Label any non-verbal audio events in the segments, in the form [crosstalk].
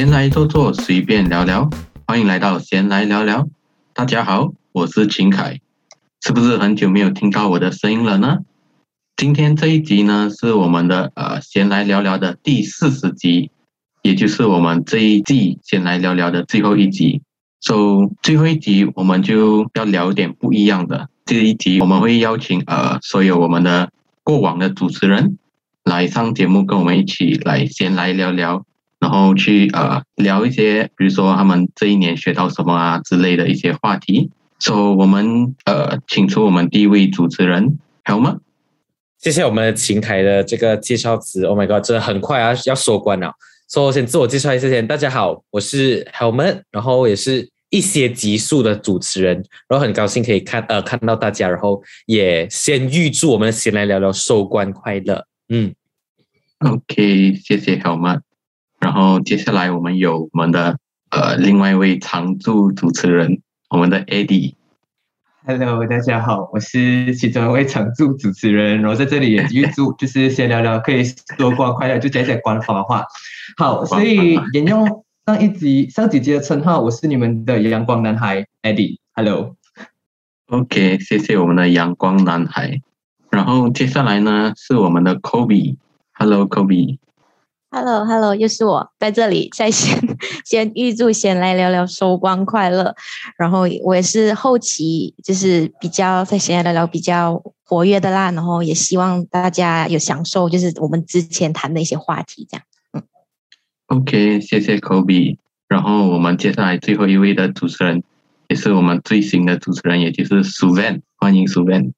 闲来坐坐，随便聊聊，欢迎来到闲来聊聊。大家好，我是秦凯，是不是很久没有听到我的声音了呢？今天这一集呢，是我们的呃闲来聊聊的第四十集，也就是我们这一季闲来聊聊的最后一集。So 最后一集我们就要聊点不一样的。这一集我们会邀请呃所有我们的过往的主持人来上节目，跟我们一起来先来聊聊，然后去呃聊一些，比如说他们这一年学到什么啊之类的一些话题。So 我们呃请出我们第一位主持人 Helma。谢谢我们琴台的这个介绍词。Oh my god，真的很快啊，要收官了。所以我先自我介绍一下先，大家好，我是 Helmet，然后也是一些极速的主持人，然后很高兴可以看呃看到大家，然后也先预祝我们先来聊聊收官快乐。嗯，OK，谢谢 Helmet。然后接下来我们有我们的呃另外一位常驻主持人，我们的 Eddie。Hello，大家好，我是其中一位常驻主持人，然后在这里也预祝就是先聊聊可以多光快乐，就讲讲官方话。好，所以沿用上一集上几集的称号，我是你们的阳光男孩 Eddie。Hello，OK，谢谢我们的阳光男孩。然后接下来呢是我们的 Kobe。Hello，Kobe。Hello，Hello，又是我在这里，在先 [laughs] 先预祝先来聊聊收官快乐。然后我也是后期就是比较在先来聊聊比较活跃的啦。然后也希望大家有享受，就是我们之前谈的一些话题这样。嗯，OK，谢谢 Kobe。然后我们接下来最后一位的主持人，也是我们最新的主持人，也就是 Suvan，欢迎 Suvan。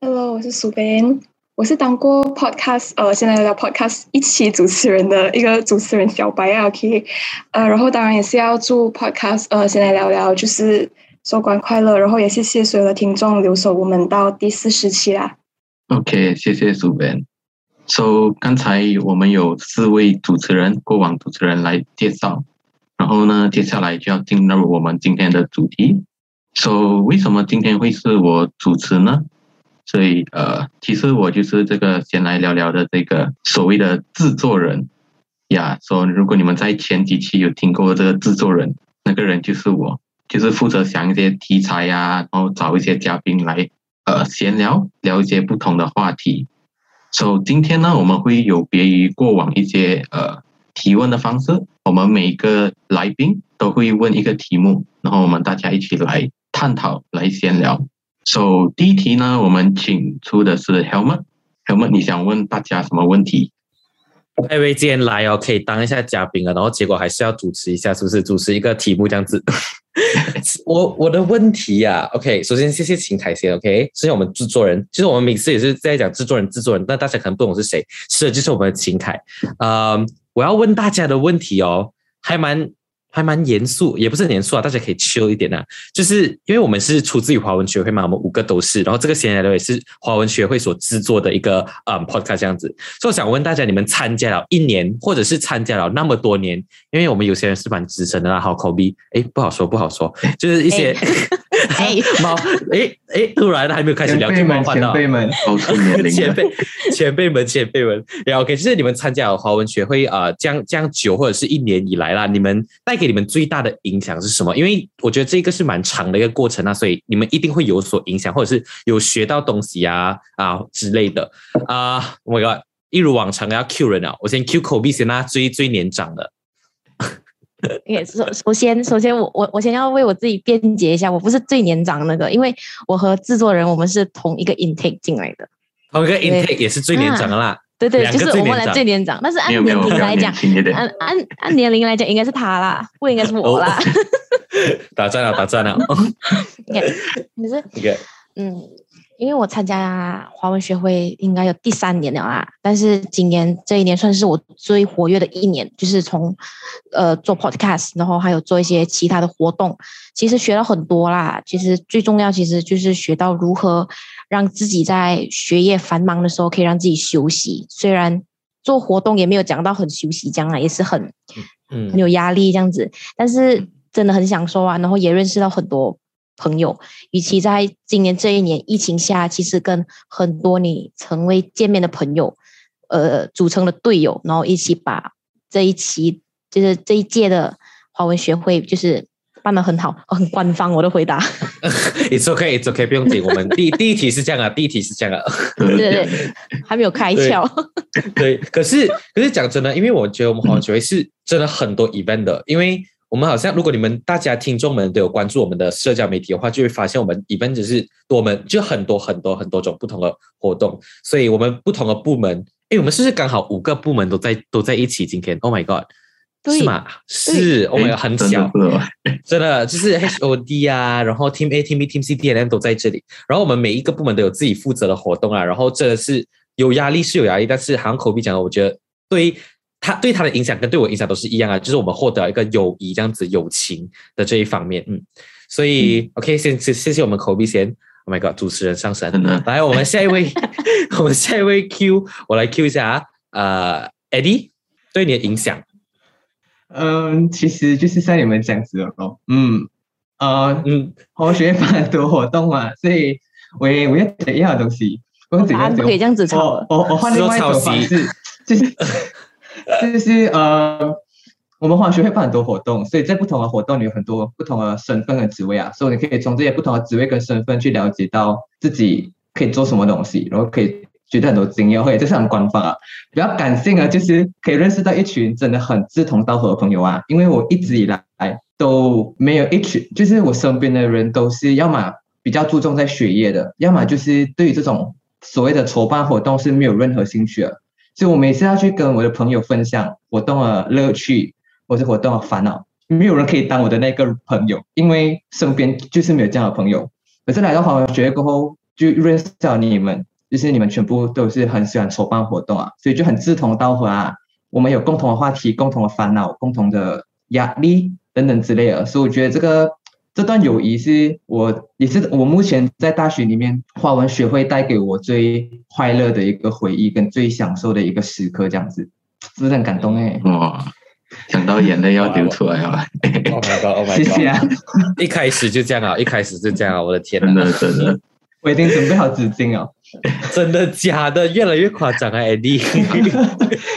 Hello，我是 Suvan。我是当过 podcast，呃，现在聊 podcast 一期主持人的一个主持人小白啊，OK，呃，然后当然也是要祝 podcast，呃，先来聊聊就是收官快乐，然后也谢谢所有的听众留守我们到第四十期啦。OK，谢谢主编。So 刚才我们有四位主持人，过往主持人来介绍，然后呢，接下来就要进入我们今天的主题。So 为什么今天会是我主持呢？所以，呃，其实我就是这个先来聊聊的这个所谓的制作人呀。说如果你们在前几期有听过这个制作人，那个人就是我，就是负责想一些题材呀，然后找一些嘉宾来，呃，闲聊聊一些不同的话题。所以今天呢，我们会有别于过往一些呃提问的方式，我们每个来宾都会问一个题目，然后我们大家一起来探讨，来闲聊。So 第一题呢，我们请出的是 Helmet。Helmet，你想问大家什么问题？艾薇今天来哦，可以当一下嘉宾啊，然后结果还是要主持一下，是不是？主持一个题目这样子。[laughs] 我我的问题呀，OK，首先谢谢秦凯先，OK，谢谢我们制作人。其实我们每次也是在讲制作人，制作人，但大家可能不懂是谁，是就是我们的秦凯。呃，我要问大家的问题哦，还蛮。还蛮严肃，也不是很严肃啊，大家可以 chill 一点啊。就是因为我们是出自于华文学会嘛，我们五个都是，然后这个闲聊也是华文学会所制作的一个嗯 podcast 这样子。所以我想问大家，你们参加了一年，或者是参加了那么多年？因为我们有些人是蛮资深的啦，好口碑，哎，不好说，不好说，就是一些。[laughs] 哎，[laughs] 猫，哎哎，突然还没有开始聊就冒犯到前辈们，[laughs] 前辈前辈们，前辈们，然后 OK，就是你们参加华文学会啊，这样这样久或者是一年以来啦，你们带给你们最大的影响是什么？因为我觉得这个是蛮长的一个过程啊，所以你们一定会有所影响，或者是有学到东西啊啊之类的啊。我 God，一如往常要 Q 人啊，我先 Q 口鼻先啦，最最年长的。也首首先，首先我我我先要为我自己辩解一下，我不是最年长那个，因为我和制作人我们是同一个 intake 进来的，同一个 intake 也是最年长的啦。对对，就是我们俩最年长，但是按年龄来讲，按按按年龄来讲，应该是他啦，不应该是我啦。[laughs] 打战了，打战了。[laughs] 你是嗯。因为我参加华文学会应该有第三年了啦，但是今年这一年算是我最活跃的一年，就是从呃做 podcast，然后还有做一些其他的活动，其实学了很多啦。其实最重要其实就是学到如何让自己在学业繁忙的时候可以让自己休息。虽然做活动也没有讲到很休息，将来也是很很有压力这样子，但是真的很享受啊，然后也认识到很多。朋友，与其在今年这一年疫情下，其实跟很多你曾未见面的朋友，呃，组成了队友，然后一起把这一期就是这一届的华文学会就是办得很好，很官方。我的回答。[laughs] It's okay, It's okay，不用紧。我们第第一题是这样啊，第一题是这样啊。[laughs] 对对对，还没有开窍。对，可是可是讲真的，因为我觉得我们华文学会是真的很多 event 的，因为。我们好像，如果你们大家听众们都有关注我们的社交媒体的话，就会发现我们 event 只是我们就很多很多很多种不同的活动，所以我们不同的部门，哎，我们是不是刚好五个部门都在都在一起？今天，Oh my God，是吗？是，Oh my God，很小，真的就是 HOD 啊，然后 Team A、Team B、Team C、D、M 都在这里，然后我们每一个部门都有自己负责的活动啊，然后这是有压力是有压力，但是好像口鼻讲的，我觉得对。他对他的影响跟对我影响都是一样啊，就是我们获得一个友谊这样子友情的这一方面，嗯，所以 OK，先谢谢谢我们口鼻先，Oh my God，主持人上身，来我们下一位，[laughs] 我们下一位 Q，我来 Q 一下啊，呃，Eddie 对你的影响，嗯，其实就是像你们这样子的咯，嗯，呃，嗯，我学办很多活动嘛，所以我也我要学一样东西，我怎样可以这样子抄，我我换另外一种方式，就是。[laughs] 就是呃，我们化学会办很多活动，所以在不同的活动里有很多不同的身份和职位啊，所以你可以从这些不同的职位跟身份去了解到自己可以做什么东西，然后可以学到很多经验，或者这是很官方啊。比较感性啊，就是可以认识到一群真的很志同道合的朋友啊。因为我一直以来都没有一群，就是我身边的人都是要么比较注重在学业的，要么就是对于这种所谓的筹办活动是没有任何兴趣的。所以我每次要去跟我的朋友分享活动的乐趣，或者活动的烦恼，没有人可以当我的那个朋友，因为身边就是没有这样的朋友。可是来到华文学院过后，就认识到你们，就是你们全部都是很喜欢筹办活动啊，所以就很志同道合啊。我们有共同的话题、共同的烦恼、共同的压力等等之类的，所以我觉得这个。这段友谊是我也是我目前在大学里面华文学会带给我最快乐的一个回忆，跟最享受的一个时刻，这样子，是不是很感动哎？哇，想到眼泪要流出来了。Oh my god! Oh my god! 谢谢啊！一开始就这样啊！一开始就这样啊！我的天真的真的，我已经准备好纸巾哦。真的假的？越来越夸张啊，Eddie。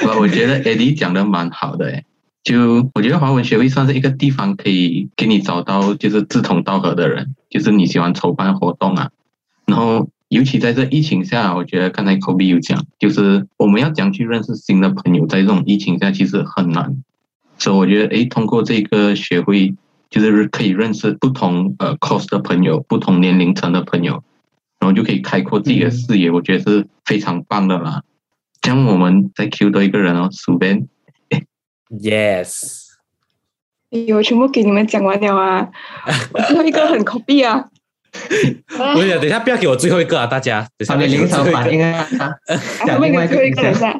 我我觉得 Eddie 讲的蛮好的哎。就我觉得华文学会算是一个地方，可以给你找到就是志同道合的人，就是你喜欢筹办活动啊。然后尤其在这疫情下，我觉得刚才 Kobe 有讲，就是我们要讲去认识新的朋友，在这种疫情下其实很难。所以我觉得，哎，通过这个学会，就是可以认识不同呃 cos 的朋友，不同年龄层的朋友，然后就可以开阔自己的视野，我觉得是非常棒的啦。像我们再 Q 多一个人哦，，Subin。Yes，我全部给你们讲完了啊！[laughs] 最后一个很 copy 啊！[laughs] 不要，等一下不要给我最后一个啊！大家，他们临场反应啊！讲另外一个一下。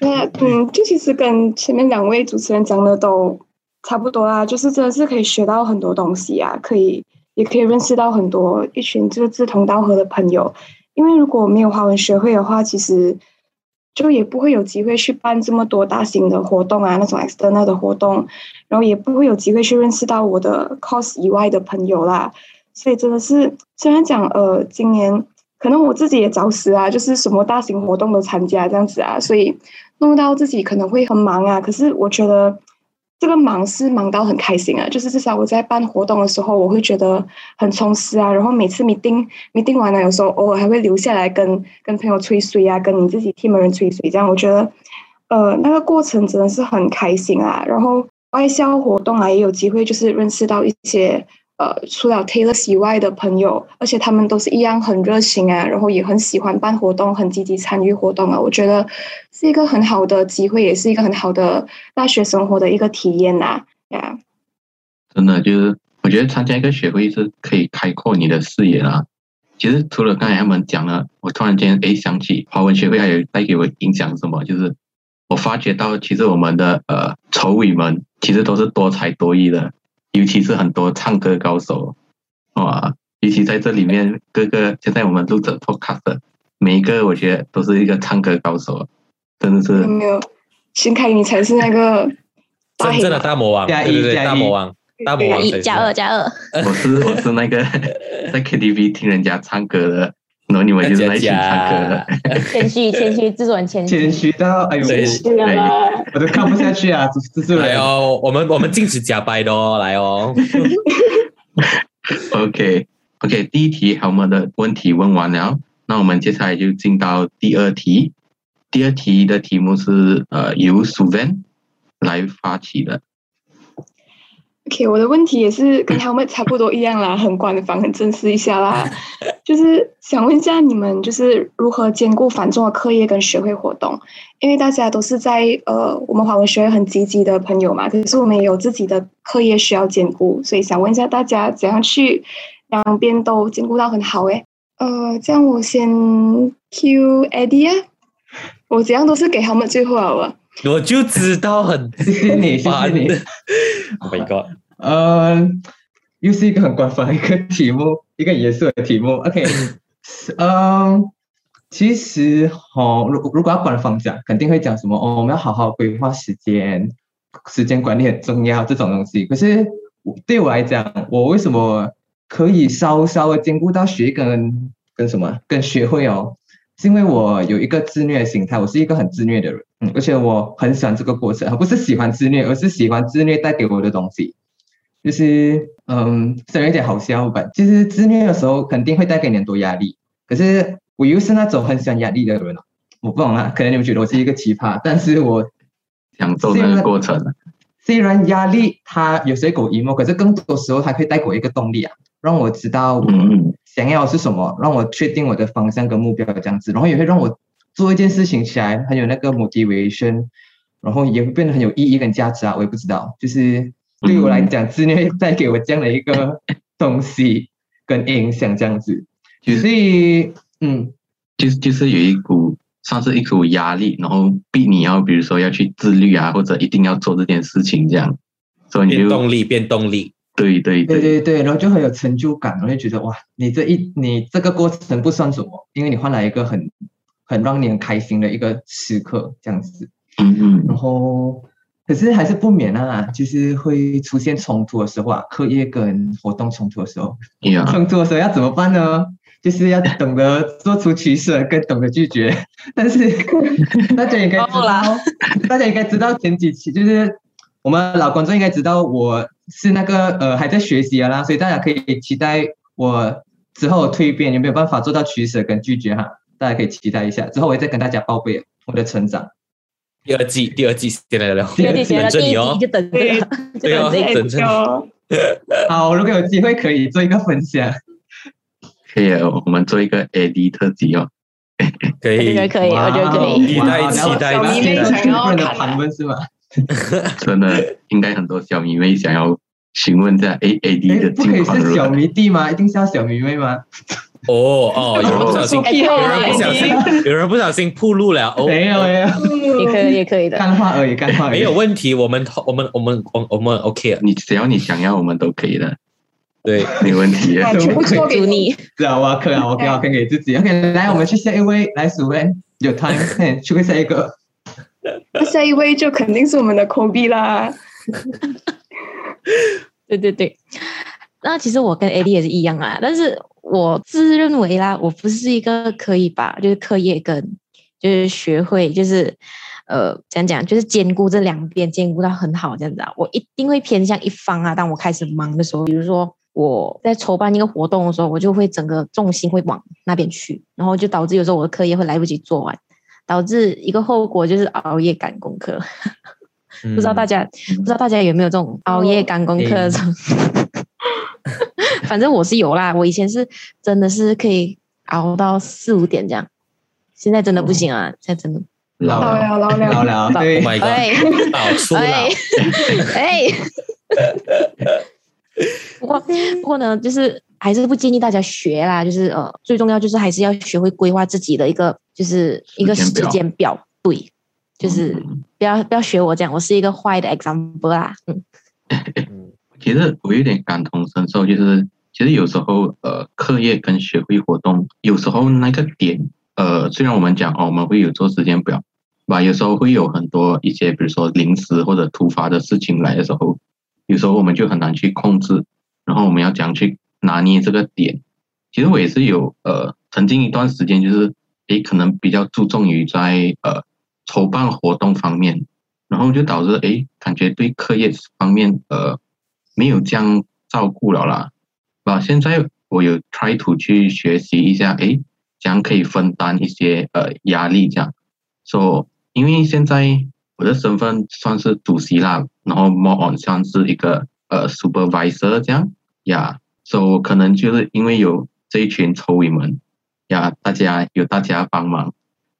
那嗯，就其实跟前面两位主持人讲的都差不多啦，就是真的是可以学到很多东西啊，可以也可以认识到很多一群就是志同道合的朋友。因为如果没有华文学会的话，其实。就也不会有机会去办这么多大型的活动啊，那种 external 的活动，然后也不会有机会去认识到我的 cos 以外的朋友啦。所以真的是，虽然讲呃，今年可能我自己也找死啊，就是什么大型活动都参加这样子啊，所以弄到自己可能会很忙啊。可是我觉得。这个忙是忙到很开心啊，就是至少我在办活动的时候，我会觉得很充实啊。然后每次 meeting meeting 完了，有时候偶尔还会留下来跟跟朋友吹水啊，跟你自己 team 人吹水，这样我觉得，呃，那个过程真的是很开心啊。然后外销活动啊，也有机会就是认识到一些。呃，除了 Taylor 以外的朋友，而且他们都是一样很热情啊，然后也很喜欢办活动，很积极参与活动啊。我觉得是一个很好的机会，也是一个很好的大学生活的一个体验呐。呀，真的就是，我觉得参加一个学会是可以开阔你的视野啦。其实除了刚才他们讲了，我突然间哎想起华文学会还有带给我影响什么，就是我发觉到其实我们的呃筹委们其实都是多才多艺的。尤其是很多唱歌高手，哇！尤其在这里面，各个现在我们录着 podcast，每一个我觉得都是一个唱歌高手，真的是。没有，新凯，你才是那个真正的大魔王，对对对，大魔王，大魔王一加二加二。我是我是那个在 KTV 听人家唱歌的然后你们就是在一起唱歌的。[laughs] 谦虚谦虚，制作人谦虚，谦虚到哎呦，对我都看不下去啊！制作人，来哦，我们我们禁止假掰的哦，来哦。[laughs] OK OK，第一题我们的问题问完了，那我们接下来就进到第二题。第二题的题目是呃由 Suvan 来发起的。OK，我的问题也是跟他们差不多一样啦，[laughs] 很官方、很正式一下啦。[laughs] 就是想问一下你们，就是如何兼顾繁重的课业跟学会活动？因为大家都是在呃我们华文学会很积极的朋友嘛，可是我们也有自己的课业需要兼顾，所以想问一下大家怎样去两边都兼顾到很好？诶，呃，这样我先 Q 啊，我怎样都是给他们最后好了。我就知道很 [laughs] 谢谢你，谢谢你。[laughs] Oh my god！呃，又是一个很官方的一个题目，一个严肃的题目。OK，嗯，[laughs] 其实哦，如如果要官方讲，肯定会讲什么哦，我们要好好规划时间，时间管理很重要这种东西。可是对我来讲，我为什么可以稍稍的兼顾到学跟跟什么跟学会哦？是因为我有一个自虐的心态，我是一个很自虐的人，嗯，而且我很喜欢这个过程，而不是喜欢自虐，而是喜欢自虐带给我的东西。就是嗯，虽然有点好笑吧，其实自虐的时候肯定会带给你很多压力。可是我又是那种很喜欢压力的人啊，我不懂啊，可能你们觉得我是一个奇葩，但是我享受那个过程。虽然压力它有时候给我 emo，可是更多时候它可以带给我一个动力啊，让我知道我想要是什么，让我确定我的方向跟目标这样子，然后也会让我做一件事情起来很有那个 motivation，然后也会变得很有意义跟价值啊，我也不知道，就是。对我来讲，自虐带给我这样的一个东西跟影响，这样子，所以，嗯，就是就是有一股算是一股压力，然后逼你要，比如说要去自律啊，或者一定要做这件事情，这样，所以你就变动力，变动力，对对对。对对，然后就很有成就感，然后就觉得哇，你这一你这个过程不算什么，因为你换来一个很很让你很开心的一个时刻，这样子，嗯嗯，然后。可是还是不免啊，就是会出现冲突的时候啊，课业跟活动冲突的时候，Yeah. 冲突的时候要怎么办呢？就是要懂得做出取舍，跟懂得拒绝。[laughs] 但是 [laughs] 大家应该知道，大家应该知道前几期就是我们老观众应该知道我是那个呃还在学习的啦，所以大家可以期待我之后蜕变有没有办法做到取舍跟拒绝哈，大家可以期待一下，之后我会再跟大家报备我的成长。第二季，第二季先来聊，第二季等着你哦就等这个，对哦，等着你。好，如果有机会可以做一个分享，可以，我们做一个 AD 特辑哦。可以，可以，我觉得可以。期待，期待，期待。很多人的盘问是吗？真的，应该很多小迷妹想要询问一下 A A D 的不可以是小迷弟吗？一定是要小迷妹吗？哦哦，有人不小心，有人不小心，有人不小心铺路了。哦，没有没有，也可以，也可以的。干话而已，干话没有问题。我们我们我们我我们 OK 你只要你想要，我们都可以的。对，没问题。全部做给你。是啊，我可啊，我可以给自己。OK，来，我们去下一位，来数位，有 time，去下一个。下一位就肯定是我们的 Kobe 啦。对对对，那其实我跟 AD 也是一样啊，但是我自认为啦，我不是一个可以把就是课业跟就是学会就是呃讲讲就是兼顾这两边兼顾到很好这样子啊，我一定会偏向一方啊。当我开始忙的时候，比如说我在筹办一个活动的时候，我就会整个重心会往那边去，然后就导致有时候我的课业会来不及做完。导致一个后果就是熬夜赶功课，不知道大家不知道大家有没有这种熬夜赶功课的这种？反正我是有啦，我以前是真的是可以熬到四五点这样，现在真的不行啊，现在真的。老了。老了老了，对，Oh my god，老出了，哎，不过不过呢，就是还是不建议大家学啦，就是呃，最重要就是还是要学会规划自己的一个。就是一个时间表，对，就是不要不要学我这样，我是一个坏的 example 啦。嗯，[laughs] 其实我有点感同身受，就是其实有时候呃，课业跟学会活动，有时候那个点，呃，虽然我们讲哦，我们会有做时间表，吧，有时候会有很多一些，比如说临时或者突发的事情来的时候，有时候我们就很难去控制，然后我们要讲去拿捏这个点。其实我也是有呃。曾经一段时间就是诶，可能比较注重于在呃筹办活动方面，然后就导致诶，感觉对课业方面呃没有这样照顾了啦。啊，现在我有 try to 去学习一下，诶，这样可以分担一些呃压力这样。So，，因为现在我的身份算是主席啦，然后 more on 像是一个呃 supervisor 这样呀，所以可能就是因为有这一群筹委们呀，大家有大家帮忙，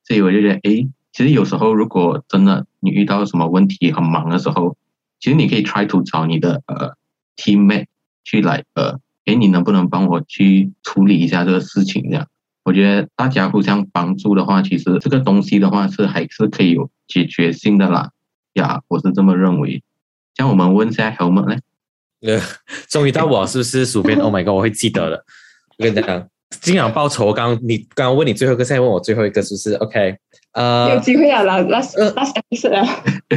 所以我就觉得，哎，其实有时候如果真的你遇到什么问题很忙的时候，其实你可以 try to 找你的呃 teammate 去来呃，哎，你能不能帮我去处理一下这个事情这样？我觉得大家互相帮助的话，其实这个东西的话是还是可以有解决性的啦，呀，我是这么认为。像我们问一下 Helmet 呢？呃，终于到我是不是薯片？Oh my god，我会记得的。我跟你讲，金养报仇。刚你刚刚问你最后一个，现在问我最后一个，是不是？OK，呃，有机会啊，拉拉拉下意思啊。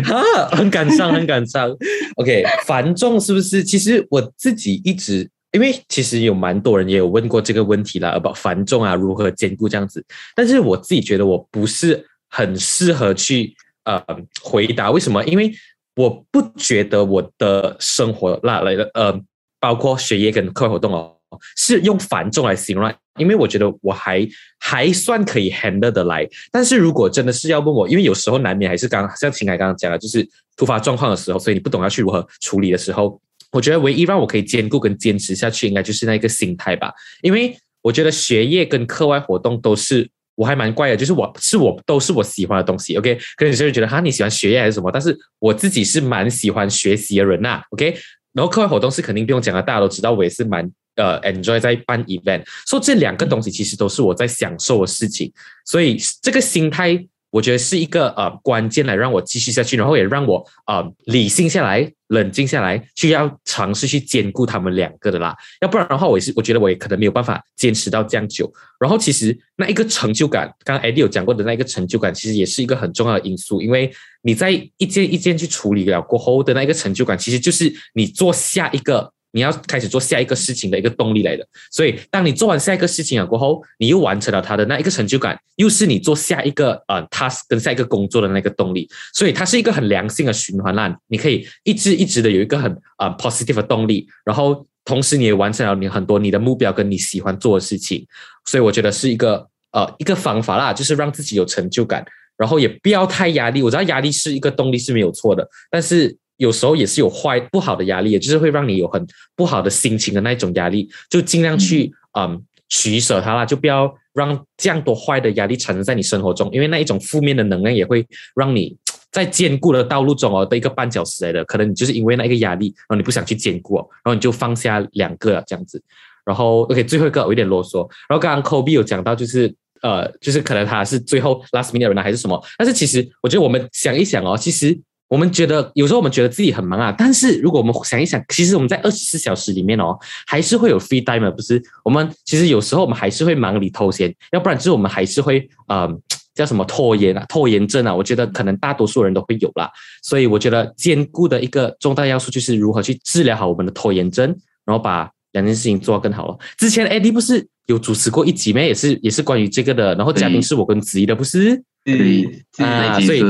哈，很感伤，很感伤。OK，繁重是不是？其实我自己一直。因为其实有蛮多人也有问过这个问题啦，把繁重啊如何兼顾这样子，但是我自己觉得我不是很适合去呃回答为什么？因为我不觉得我的生活那来呃，包括学业跟课外活动哦，是用繁重来形容，因为我觉得我还还算可以 handle 的来。但是如果真的是要问我，因为有时候难免还是刚像秦凯刚刚讲的，就是突发状况的时候，所以你不懂要去如何处理的时候。我觉得唯一让我可以兼顾跟坚持下去，应该就是那个心态吧。因为我觉得学业跟课外活动都是我还蛮怪的，就是我是我都是我喜欢的东西。OK，可能有些人觉得哈你喜欢学业还是什么，但是我自己是蛮喜欢学习的人呐。OK，然后课外活动是肯定不用讲了，大家都知道我也是蛮呃 enjoy 在办 event，所以这两个东西其实都是我在享受的事情，所以这个心态。我觉得是一个呃关键来让我继续下去，然后也让我呃理性下来、冷静下来，去要尝试去兼顾他们两个的啦。要不然的话，我也是我觉得我也可能没有办法坚持到这样久。然后其实那一个成就感，刚刚 Eddie 有讲过的那一个成就感，其实也是一个很重要的因素，因为你在一件一件去处理了过后的那一个成就感，其实就是你做下一个。你要开始做下一个事情的一个动力来的，所以当你做完下一个事情了过后，你又完成了它的那一个成就感，又是你做下一个呃 task 跟下一个工作的那个动力，所以它是一个很良性的循环啦。你可以一直一直的有一个很呃 positive 的动力，然后同时你也完成了你很多你的目标跟你喜欢做的事情，所以我觉得是一个呃一个方法啦，就是让自己有成就感，然后也不要太压力。我知道压力是一个动力是没有错的，但是。有时候也是有坏不好的压力，也就是会让你有很不好的心情的那种压力，就尽量去嗯取舍它啦，就不要让这样多坏的压力产生在你生活中，因为那一种负面的能量也会让你在坚固的道路中哦的一个绊脚石来的，可能你就是因为那一个压力，然后你不想去坚固，然后你就放下两个这样子，然后 OK 最后一个我有点啰嗦，然后刚刚 Kobe 有讲到就是呃就是可能他是最后 last minute 呢还是什么，但是其实我觉得我们想一想哦，其实。我们觉得有时候我们觉得自己很忙啊，但是如果我们想一想，其实我们在二十四小时里面哦，还是会有 free time 不是？我们其实有时候我们还是会忙里偷闲，要不然就是我们还是会呃叫什么拖延啊、拖延症啊。我觉得可能大多数人都会有啦，所以我觉得兼顾的一个重大要素就是如何去治疗好我们的拖延症，然后把两件事情做得更好了。之前 Eddie 不是有主持过一集咩？也是也是关于这个的，然后嘉宾是我跟子怡的，不是？对，啊，所以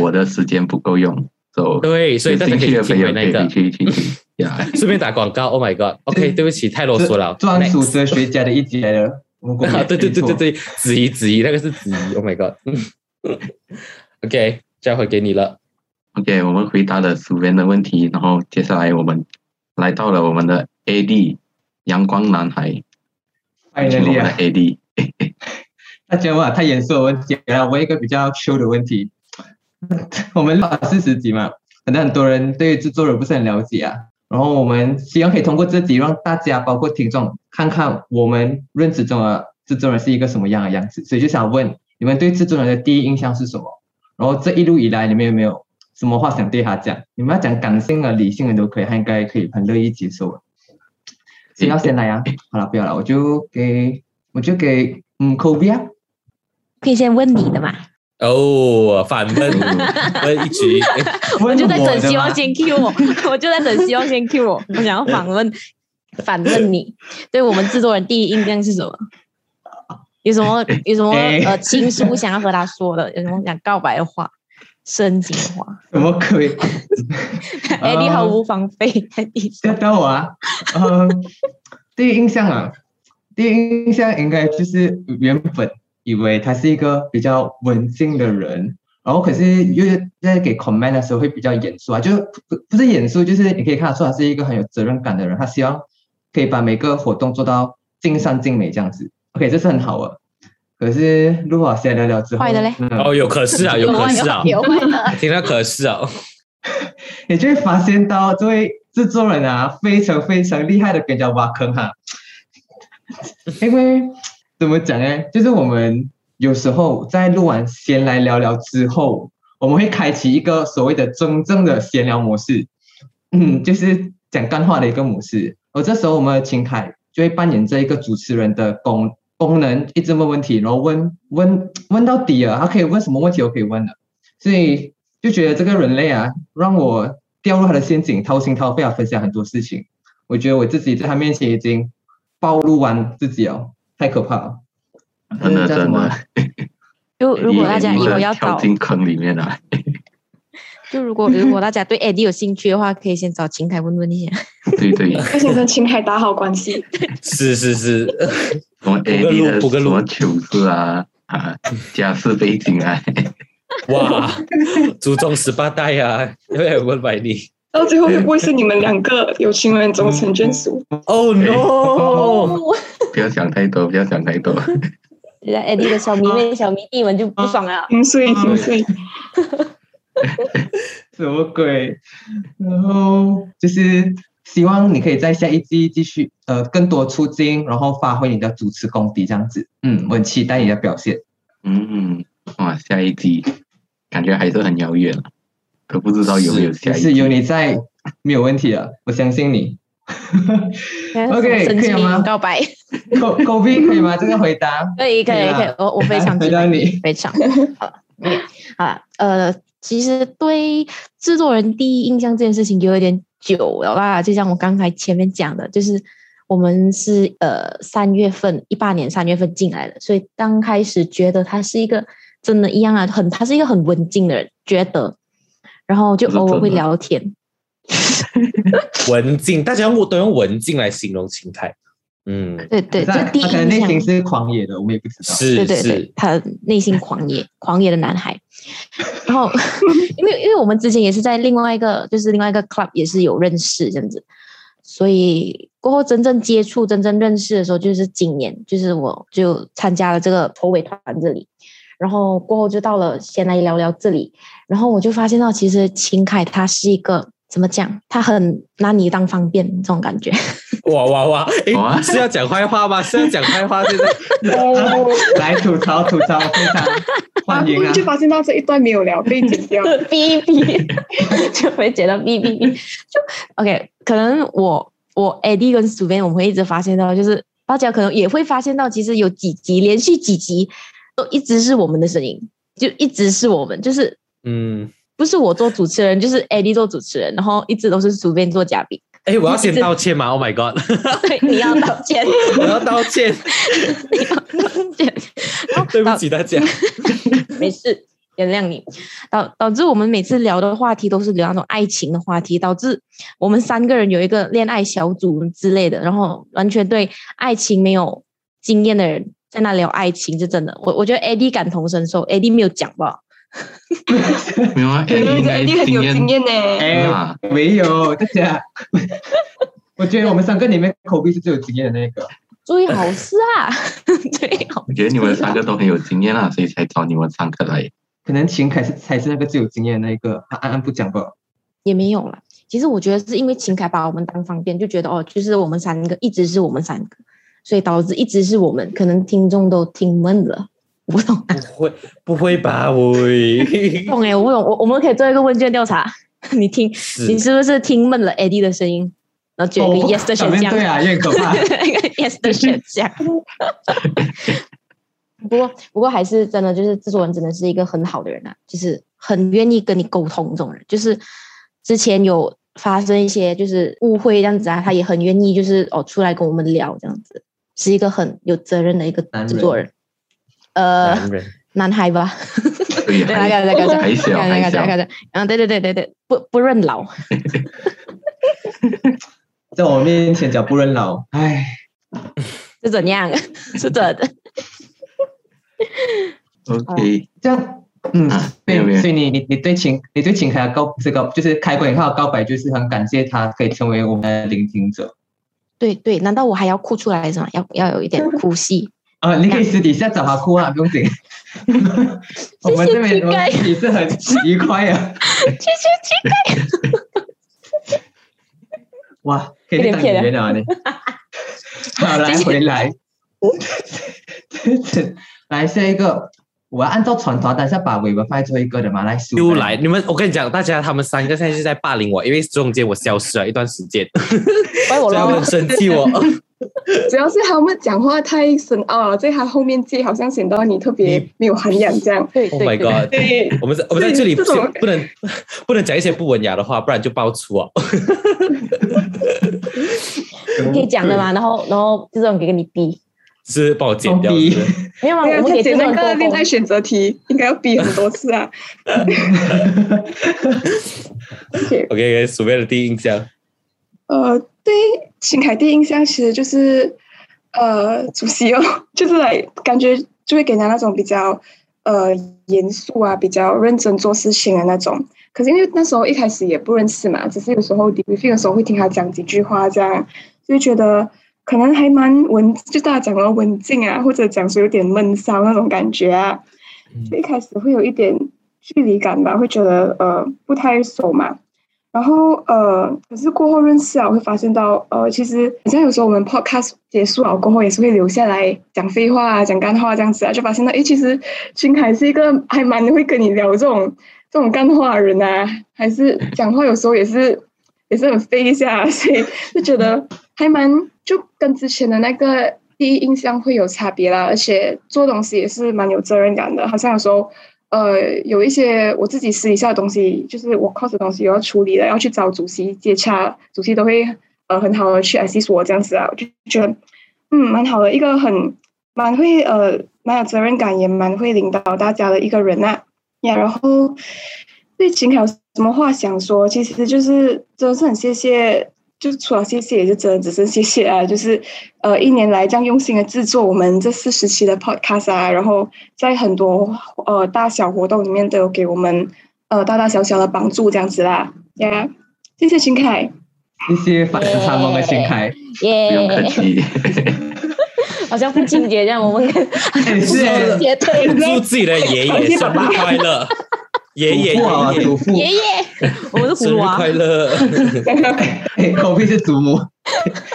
我的时间不够用，对，所以大家可以听回那个，去去去呀，[laughs] 顺便打广告。Oh my god，OK，对不起，太啰嗦了。专属哲学家的一集来了，啊，[laughs] 对对对对对，子怡子怡，那个是子怡。Oh my god，OK，[laughs] 交回给你了。OK，我们回答了苏边的问题，然后接下来我们来到了我们的 AD 阳光男孩，欢迎我们的 AD。大家哇，太严肃的问题了，问一个比较 chill 的问题。[laughs] 我们录了四十集嘛，可能很多人对制作人不是很了解啊。然后我们希望可以通过这集，让大家包括听众看看我们认知中的制作人是一个什么样的样子。所以就想问你们对制作人的第一印象是什么？然后这一路以来你们有没有什么话想对他讲？你们要讲感性的、理性的都可以，他应该可以很乐意接受。谁要先来呀？好了，不要了，我就给我就给嗯 Kobe 啊。可以先问你的嘛？哦，反问问一局，[laughs] 我就在等希望先 Q 我，[laughs] 我就在等希望先 Q 我，我想要反问反问你，对我们制作人第一印象是什么？有什么有什么 [laughs] 呃情书想要和他说的？有什么想告白的话？深情话？怎么可以？哎，你毫无防备，吓到我啊！嗯，第一印象啊，第一印象应该就是原本以为他是一个比较文静的人，然后可是又在给 comment 的时候会比较严肃啊，就不不是严肃，就是你可以看得出他是一个很有责任感的人，他希望可以把每个活动做到尽善尽美这样子。OK，这是很好的。可是如果先聊聊之后，坏的嘞，哦，有可是啊，有可是啊，[laughs] 有坏的，听到可是啊，[laughs] 你就会发现到这位制作人啊，非常非常厉害的给人家挖坑哈。[laughs] 因为怎么讲呢？就是我们有时候在录完先来聊聊之后，我们会开启一个所谓的真正的闲聊模式，嗯，就是讲干话的一个模式。而这时候我们秦凯就会扮演这一个主持人的功。功能一直问问题，然后问问问到底了，他可以问什么问题都可以问的，所以就觉得这个人类啊，让我掉入他的陷阱，掏心掏肺啊，分享很多事情。我觉得我自己在他面前已经暴露完自己哦，太可怕了。真的真的。[laughs] 就如果大家以后要跳进坑里面来。[laughs] 就如果如果大家对 Eddie 有兴趣的话，可以先找秦凯问问一下。对对，[laughs] 先跟秦凯打好关系。是是是，从 Eddie 的什么糗事啊啊，家世背景啊，哇，祖宗十八代啊，对，问百你。到最后会不会是你们两个有情人终成眷属？[laughs] Oh no！不要想太多，不要想太多。现在 Eddie 的小迷妹、小迷弟们就不爽了，心碎心碎。[laughs] 什么鬼？然后就是希望你可以在下一季继续呃更多出镜，然后发挥你的主持功底这样子。嗯，我很期待你的表现。嗯，哇，下一季感觉还是很遥远了，可不知道有没有下一季。是有你在，没有问题了，我相信你。[laughs] [laughs] OK，可以吗？告白。口口鼻可以吗？这个回答可以，可以，可以。我我非常 [laughs] 回答你，非常好。好，呃。其实对制作人第一印象这件事情有一点久了啦，就像我刚才前面讲的，就是我们是呃三月份一八年三月份进来的，所以刚开始觉得他是一个真的一样啊，很他是一个很文静的人，觉得，然后就偶尔会聊天，[laughs] 文静，大家用都用文静来形容秦凯。嗯，对对，这第一可能内心是狂野的，我们也不知道。是，对对对，他内心狂野，[laughs] 狂野的男孩。然后，[laughs] 因为因为我们之前也是在另外一个，就是另外一个 club 也是有认识这样子，所以过后真正接触、真正认识的时候，就是今年，就是我就参加了这个筹委团这里，然后过后就到了先来聊聊这里，然后我就发现到，其实秦凯他是一个。怎么讲？他很拿你当方便这种感觉。哇 [laughs] 哇哇！哎，是要讲坏话吗？是要讲坏话？现在 [laughs] 来吐槽吐槽，非常 [laughs] 欢迎啊！就发现到这一段没有聊，被剪掉，哔哔，就会剪到哔哔哔。就 OK，可能我我 AD 跟主编我们会一直发现到，就是大家可能也会发现到，其实有几集连续几集都一直是我们的声音，就一直是我们，就是嗯。不是我做主持人，就是 Eddie 做主持人，然后一直都是主编做嘉宾。哎，我要先道歉吗？Oh my god！你要道歉，[laughs] 我要道歉，你要道歉。[laughs] 对不起大家，[laughs] 没事，原谅你。导导致我们每次聊的话题都是聊那种爱情的话题，导致我们三个人有一个恋爱小组之类的，然后完全对爱情没有经验的人在那聊爱情，是真的。我我觉得 Eddie 感同身受，Eddie 没有讲吧。没有啊，，[laughs] AD 很有经验呢。哎，没有大家。[laughs] 我觉得我们三个里面口碑是最有经验的那个。最好是啊，[laughs] 最好。我觉得你们三个都很有经验啊，所以才找你们三个来。可能秦凯是才是那个最有经验的那一个，他安安不讲吧？也没有啦。其实我觉得是因为秦凯把我们当方便，就觉得哦，就是我们三个一直是我们三个，所以导致一直是我们，可能听众都听闷了。不懂，不会，不会吧？会懂哎，我不懂。我我们可以做一个问卷调查，你听，你是不是听闷了 Eddie 的声音，然后选一个 [laughs] Yes 的选项？对啊，越可怕。一个 Yes 的选项。不过，不过还是真的，就是制作人真的是一个很好的人啊，就是很愿意跟你沟通这种人。就是之前有发生一些就是误会这样子啊，他也很愿意就是哦出来跟我们聊这样子，是一个很有责任的一个制作人。呃，男人男孩吧。对，[laughs] 对，那个那个还小还小，那个嗯，对对对对对，不不认老。[laughs] 在我面前讲不认老，唉，是怎样？[laughs] 是真的。OK，这样，嗯啊，对所以你你你对秦你对秦凯的告这个就是开关以后告白，就是很感谢他可以成为我们的聆听者对对，难道我还要哭出来是吗？要要有一点 [laughs] 哭戏。啊！你可以私底下找他哭啊，不用紧。[laughs] 我们这边我们自己是很愉快啊！谢谢乞丐。哇，可以当演员了你。好，来回来，[laughs] 来下一个，我要按照传统，等下把尾巴放在最后一个的嘛，来数。又来，你们，我跟你讲，大家他们三个现在是在霸凌我，因为中间我消失了一段时间，怪我咯所以他们很。生气我。[laughs] 主要是他们讲话太深奥了，在他后面接好像显得你特别没有涵养这样。[laughs] 对 Oh my god！对，我们在我们在这里不这种不能不能讲一些不文雅的话，不然就爆粗哦。[laughs] 可以讲的嘛，然后然后就这种给你逼，是帮我剪掉。是是没有啊，我们给他写那个恋爱选择题应该要逼很多次啊。OK，OK，鼠辈的第一印象，呃，对新凯第一印象其实就是呃主席哦，[laughs] 就是来感觉就会给人家那种比较呃严肃啊，比较认真做事情的那种。可是因为那时候一开始也不认识嘛，只是有时候 briefing 的时候会听他讲几句话，这样就觉得可能还蛮文，就大家讲了文静啊，或者讲说有点闷骚那种感觉啊，就一开始会有一点距离感吧，会觉得呃不太熟嘛。然后呃，可是过后认识啊，我会发现到呃，其实好像有时候我们 podcast 结束了过后，也是会留下来讲废话啊、讲干话这样子啊，就发现到诶，其实秦凯是一个还蛮会跟你聊这种这种干话的人啊，还是讲话有时候也是也是很飞一下，所以就觉得还蛮就跟之前的那个第一印象会有差别啦，而且做东西也是蛮有责任感的，好像有时候。呃，有一些我自己私底下的东西，就是我 cos 的东西，有要处理的，要去找主席接洽，主席都会呃很好的去 assist 我这样子啊，我就觉得嗯蛮好的，一个很蛮会呃蛮有责任感，也蛮会领导大家的一个人呐、呀。然后对秦凯有什么话想说？其实就是真的是很谢谢。就除了谢谢，也就真的只剩谢谢啊！就是呃，一年来这样用心的制作我们这四十期的 podcast 啊，然后在很多呃大小活动里面都有给我们呃大大小小的帮助，这样子啦。呀、谢谢秦凯。谢谢反差萌的秦凯，不用客耶，气。[laughs] 好像父亲节这样，我们跟哎是节对祝自己的爷爷生日快乐，爷爷祖父啊，爷爷祖父，爷爷，我们是葫芦娃生日快。乐哎，口碑是祖母。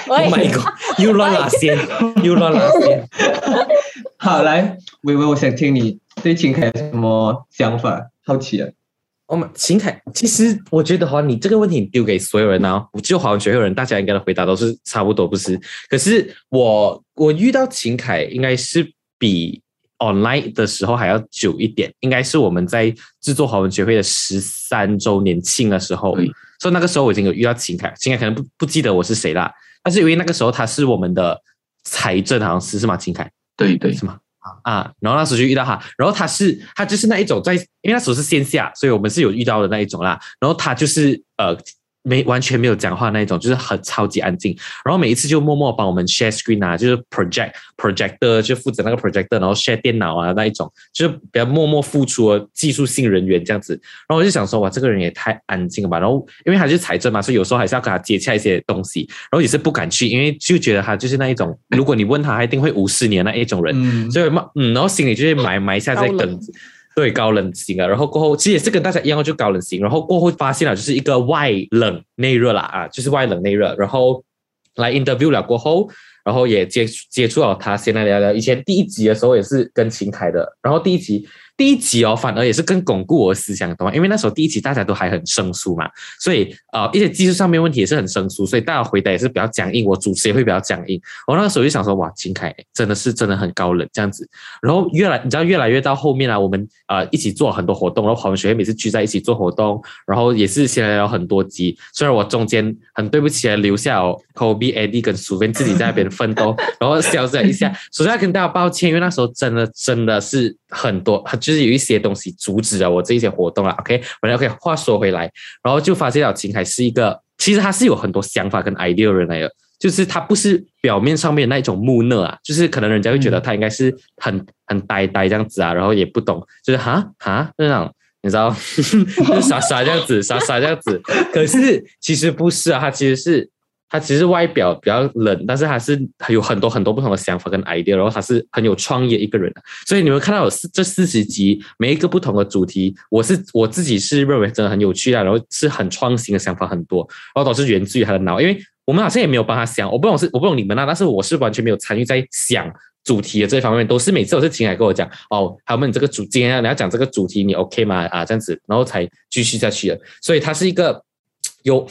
！Oh my god！又乱拉线，又乱拉线。好，来，微微，我想听你对秦凯有什么想法？好奇啊，我们秦凯，其实我觉得哈，你这个问题你丢给所有人啊，就好像所有人，大家应该的回答都是差不多，不是？可是我我遇到秦凯，应该是比 online 的时候还要久一点，应该是我们在制作华文学会的十三周年庆的时候，所以那个时候我已经有遇到秦凯，秦凯可能不不记得我是谁啦，但是因为那个时候他是我们的财政，好像是是吗？秦凯对对，是吗？啊，然后那时候就遇到他，然后他是他就是那一种在，因为那时候是线下，所以我们是有遇到的那一种啦。然后他就是呃没完全没有讲话那一种，就是很超级安静。然后每一次就默默帮我们 share screen 啊，就是 project projector 就负责那个 projector，然后 share 电脑啊那一种，就是比较默默付出的技术性人员这样子。然后我就想说，哇，这个人也太安静了吧。然后因为他是财政嘛，所以有时候还是要跟他接洽一些东西，然后也是不敢去，因为就觉得他就是那一种，[coughs] 如果你问他，他一定会无视你的那一种人。嗯，所以嘛，嗯，然后心里就会埋埋下这根子，对，高冷型啊。然后过后，其实也是跟大家一样，就高冷型。然后过后发现了，就是一个外冷内热啦啊，就是外冷内热。然后来 interview 了过后，然后也接接触了他，先来聊聊。以前第一集的时候也是跟秦凯的，然后第一集第一集哦，反而也是更巩固我的思想，懂吗？因为那时候第一集大家都还很生疏嘛，所以呃，一些技术上面问题也是很生疏，所以大家回答也是比较僵硬，我主持也会比较僵硬。我那个时候就想说，哇，金凯真的是真的很高冷这样子。然后越来，你知道，越来越到后面啊，我们呃一起做很多活动，然后华文学院每次聚在一起做活动，然后也是先聊很多集。虽然我中间很对不起，留下哦，Kobe、Eddie 跟苏芬自己在那边奋斗，然后消失一下。首先要跟大家抱歉，因为那时候真的真的是很多，就是有一些东西阻止了我这一些活动了。OK，我来 OK，话说回来，然后就发现了秦凯是一个，其实他是有很多想法跟 idea 人来的，就是他不是表面上面那一种木讷啊，就是可能人家会觉得他应该是很很呆呆这样子啊，然后也不懂，就是哈哈那种，你知道，[laughs] 就傻傻这样子，傻傻这样子。可是其实不是啊，他其实是。他其实外表比较冷，但是他是有很多很多不同的想法跟 idea，然后他是很有创意一个人。所以你们看到有四这四十集，每一个不同的主题，我是我自己是认为真的很有趣啊，然后是很创新的想法很多，然后都是源自于他的脑。因为我们好像也没有帮他想，我不懂是我不懂你们啊，但是我是完全没有参与在想主题的这方面，都是每次都是秦海跟我讲哦，他们这个主今天你要讲这个主题，你 OK 吗？啊，这样子，然后才继续下去的。所以他是一个有。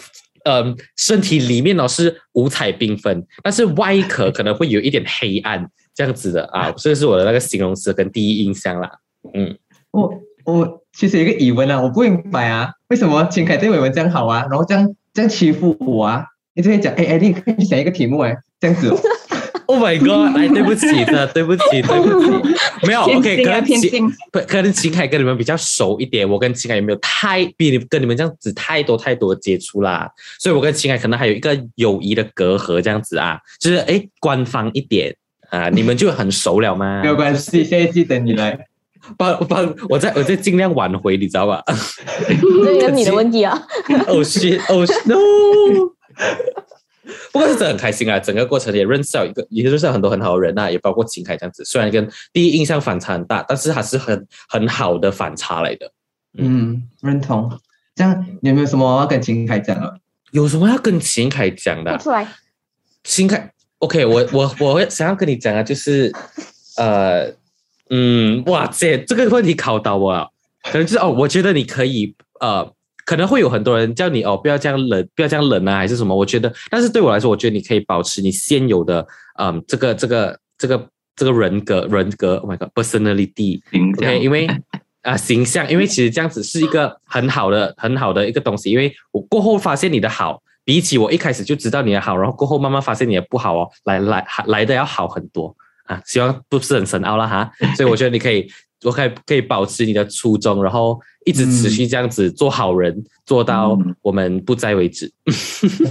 嗯，身体里面呢是五彩缤纷，但是外壳可能会有一点黑暗这样子的啊，[laughs] 这是我的那个形容词跟第一印象啦。嗯，我我其实有一个疑问啊，我不明白啊，为什么秦凯对伟文这样好啊，然后这样这样欺负我啊？你这边讲，哎哎，你可以想一个题目哎，这样子。[laughs] Oh my god！来，对不起的，[laughs] 对不起，对不起，没有，OK，可能秦，可能秦凯跟你们比较熟一点，我跟秦凯也没有太比你跟你们这样子太多太多接触啦，所以我跟秦凯可能还有一个友谊的隔阂这样子啊，就是哎，官方一点啊，[laughs] 你们就很熟了吗？没有关系，下一季等你来帮帮，我在我在尽量挽回，你知道吧？[laughs] 这是你的问题啊！Oh shit！Oh no！[laughs] 不过是真的很开心啊！整个过程也认识到一个，也就是很多很好的人呐，也包括秦凯这样子。虽然跟第一印象反差很大，但是还是很很好的反差来的。嗯，认同。这样有没有什么要跟秦凯讲啊？有什么要跟秦凯讲的？出来。秦凯，OK，我我我会想要跟你讲啊，就是呃，嗯，哇塞，这个问题考到我了，可能就是哦，我觉得你可以呃。可能会有很多人叫你哦，不要这样冷，不要这样冷啊，还是什么？我觉得，但是对我来说，我觉得你可以保持你现有的，嗯，这个这个这个这个人格人格，Oh my God，personality，OK，因为 [laughs] 啊形象，因为其实这样子是一个很好的很好的一个东西，因为我过后发现你的好，比起我一开始就知道你的好，然后过后慢慢发现你的不好哦，来来来的要好很多啊，希望不是很深奥了哈，所以我觉得你可以。我可以可以保持你的初衷，然后一直持续这样子做好人，做到我们不在为止。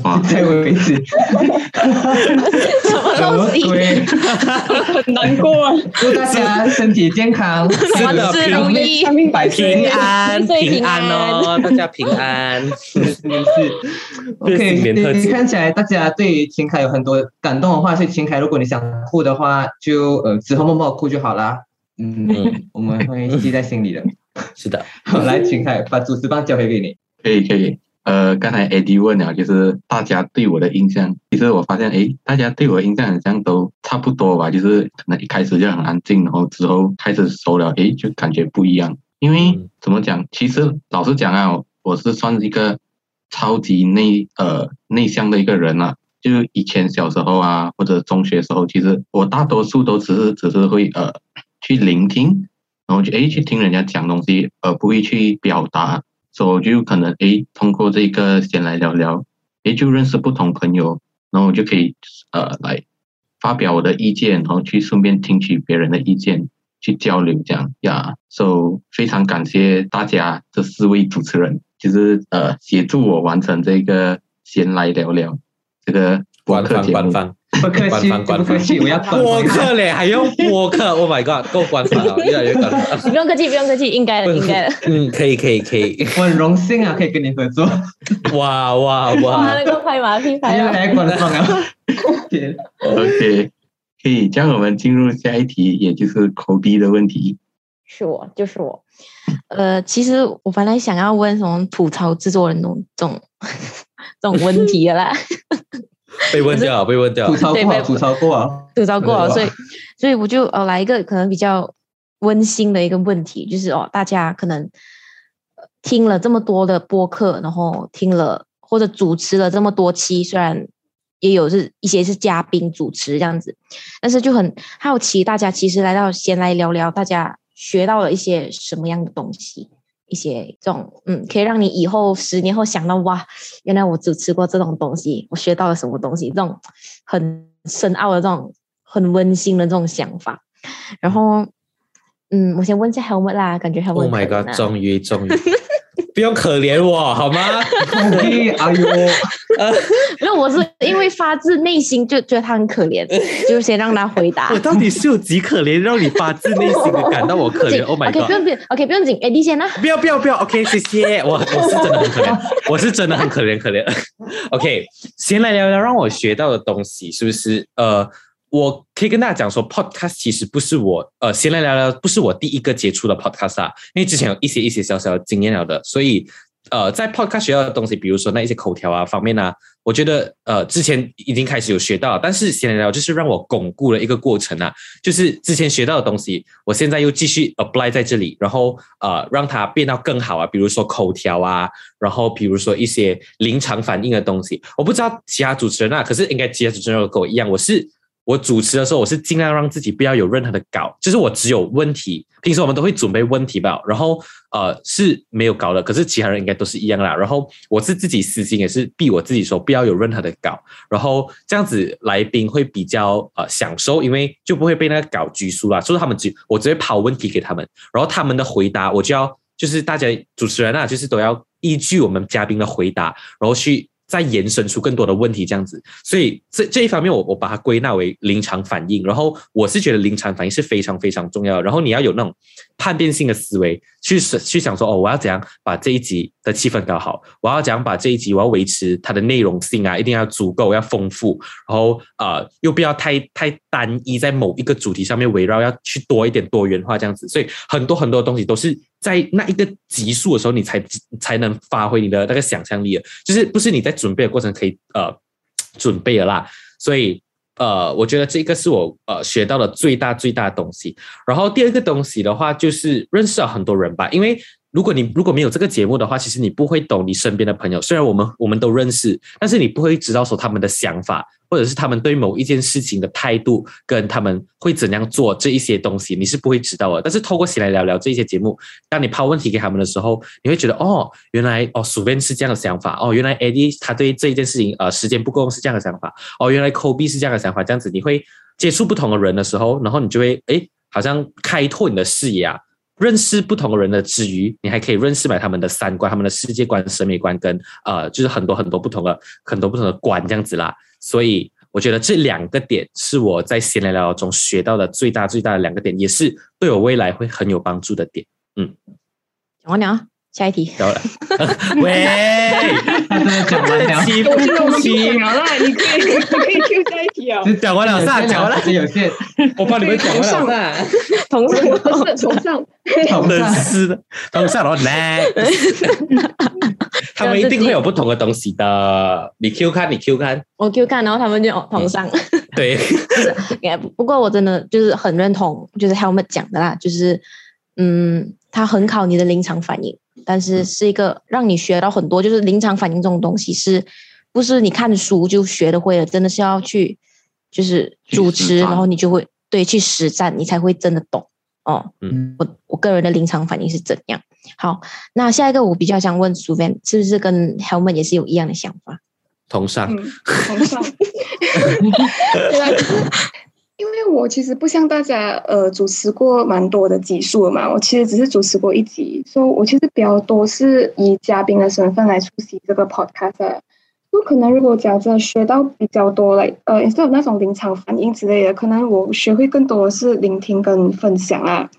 不在为止，什么东西？很难过。祝大家身体健康，万事如意，平安平安哦，大家平安。是是是。[laughs] OK，你看起来大家对于秦凯有很多感动的话，所以秦凯，如果你想哭的话，就呃之后默默哭就好啦。嗯，我们会记在心里的。[laughs] 是的，好，来，请凯把主持棒交回给你。可以，可以。呃，刚才 Eddie 问了，就是大家对我的印象。其实我发现，哎，大家对我的印象好像都差不多吧。就是可能一开始就很安静，然后之后开始熟了，哎，就感觉不一样。因为怎么讲？其实老实讲啊，我是算一个超级内呃内向的一个人啊。就以前小时候啊，或者中学时候，其实我大多数都只是只是会呃。去聆听，然后就诶去听人家讲东西，而不会去表达，所以就可能诶通过这个先来聊聊，诶就认识不同朋友，然后我就可以呃来发表我的意见，然后去顺便听取别人的意见，去交流这样呀。So 非常感谢大家这四位主持人，就是呃协助我完成这个先来聊聊这个播客节目。不客气，不客气，我要播客嘞，还用播客？[laughs] Oh my god，够官方了，越来越官方。不用客气，不用客气，应该的，应该的。嗯，可以，可以，可以。我很荣幸啊，可以跟你合作。[laughs] 哇哇哇！那个拍马屁拍的太官方了。[laughs] OK，可以，将我们进入下一题，也就是口鼻的问题。是我，就是我。呃，其实我本来想要问什么吐槽制作人那种、这种、这种问题的啦。被问掉，被问掉，吐槽过，吐槽过，吐槽过，所以，所以我就呃来一个可能比较温馨的一个问题，就是哦，大家可能听了这么多的播客，然后听了或者主持了这么多期，虽然也有是一些是嘉宾主持这样子，但是就很好奇，大家其实来到先来聊聊，大家学到了一些什么样的东西，一些这种嗯，可以让你以后十年后想到哇，原来我主持过这种东西，我学到了什么东西，这种很深奥的这种很温馨的这种想法，然后。嗯，我先问一下 Helmet 啦，感觉 Helmet。Oh my god！终于，终于，不用可怜我好吗？哎呦，呃，[laughs] 没有，我是因为发自内心就觉得他很可怜，[laughs] 就先让他回答。我到底是有几可怜，让你发自内心的感到我可怜？Oh my god！不用，不用，OK，不用紧，Eddie 先啦。不要，不要，不要，OK，谢谢。我我是真的很可怜，我是真的很可怜，可怜。[laughs] OK，先来聊聊让我学到的东西，是不是？呃。我可以跟大家讲说，podcast 其实不是我呃，先来聊聊，不是我第一个接触的 podcast 啊，因为之前有一些一些小小的经验了的，所以呃，在 podcast 学到的东西，比如说那一些口条啊方面呢，我觉得呃之前已经开始有学到，但是先来聊就是让我巩固了一个过程啊，就是之前学到的东西，我现在又继续 apply 在这里，然后呃让它变到更好啊，比如说口条啊，然后比如说一些临场反应的东西，我不知道其他主持人啊，可是应该其他主持人跟我一样，我是。我主持的时候，我是尽量让自己不要有任何的稿，就是我只有问题。平时我们都会准备问题吧，然后呃是没有稿的，可是其他人应该都是一样啦。然后我是自己私心也是逼我自己说不要有任何的稿，然后这样子来宾会比较呃享受，因为就不会被那个稿拘束啦。所以他们只我直接抛问题给他们，然后他们的回答我就要就是大家主持人啊，就是都要依据我们嘉宾的回答，然后去。再延伸出更多的问题，这样子，所以这这一方面，我我把它归纳为临场反应。然后我是觉得临场反应是非常非常重要。然后你要有那种叛变性的思维，去去想说，哦，我要怎样把这一集的气氛搞好？我要怎样把这一集我要维持它的内容性啊，一定要足够，要丰富。然后呃，又不要太太单一，在某一个主题上面围绕，要去多一点多元化这样子。所以很多很多东西都是。在那一个级数的时候，你才才能发挥你的那个想象力，就是不是你在准备的过程可以呃准备的啦。所以呃，我觉得这个是我呃学到的最大最大的东西。然后第二个东西的话，就是认识了很多人吧，因为。如果你如果没有这个节目的话，其实你不会懂你身边的朋友。虽然我们我们都认识，但是你不会知道说他们的想法，或者是他们对某一件事情的态度，跟他们会怎样做这一些东西，你是不会知道的。但是透过起来聊聊这些节目，当你抛问题给他们的时候，你会觉得哦，原来哦，苏边是这样的想法，哦，原来 Eddie 他对这一件事情呃时间不够是这样的想法，哦，原来 Kobe 是这样的想法，这样子你会接触不同的人的时候，然后你就会哎，好像开拓你的视野啊。认识不同人的之余，你还可以认识买他们的三观、他们的世界观、审美观，跟呃，就是很多很多不同的、很多不同的观这样子啦。所以我觉得这两个点是我在闲聊聊中学到的最大最大的两个点，也是对我未来会很有帮助的点。嗯，讲完了。下一题。到了，喂，[laughs] 他真的讲完了？你可以，你可以 Q 下一题哦。讲完了，啥？讲完了，有限。我帮你们讲完了。同上，同上，同上，同上是同上，然后来。他们一定会有不同的东西的。你 Q 看，你 Q 看，我 Q 看，然后他们就同上。对。不过我真的就是很认同，就是 Helmet 讲的啦，就是嗯，他很考你的临场反应。但是是一个让你学到很多，就是临场反应这种东西，是不是你看书就学得会了？真的是要去，就是主持，然后你就会对去实战，你才会真的懂哦。嗯，我我个人的临场反应是怎样？好，那下一个我比较想问苏芬，是不是跟 Helmet 也是有一样的想法？同上，同上，对啊。因为我其实不像大家，呃，主持过蛮多的集数嘛，我其实只是主持过一集，所以我其实比较多是以嘉宾的身份来出席这个 podcast。就可能如果讲真的学到比较多了，呃，也是有那种临场反应之类的，可能我学会更多的是聆听跟分享啊。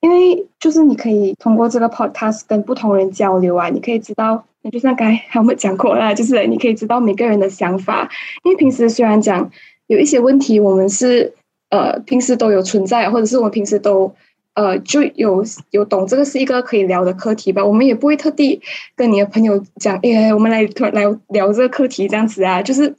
因为就是你可以通过这个 podcast 跟不同人交流啊，你可以知道，就像刚才 [laughs] 我们讲过了，就是你可以知道每个人的想法。因为平时虽然讲。有一些问题，我们是呃平时都有存在，或者是我们平时都呃就有有懂这个是一个可以聊的课题吧。我们也不会特地跟你的朋友讲，哎，我们来来聊这个课题这样子啊。就是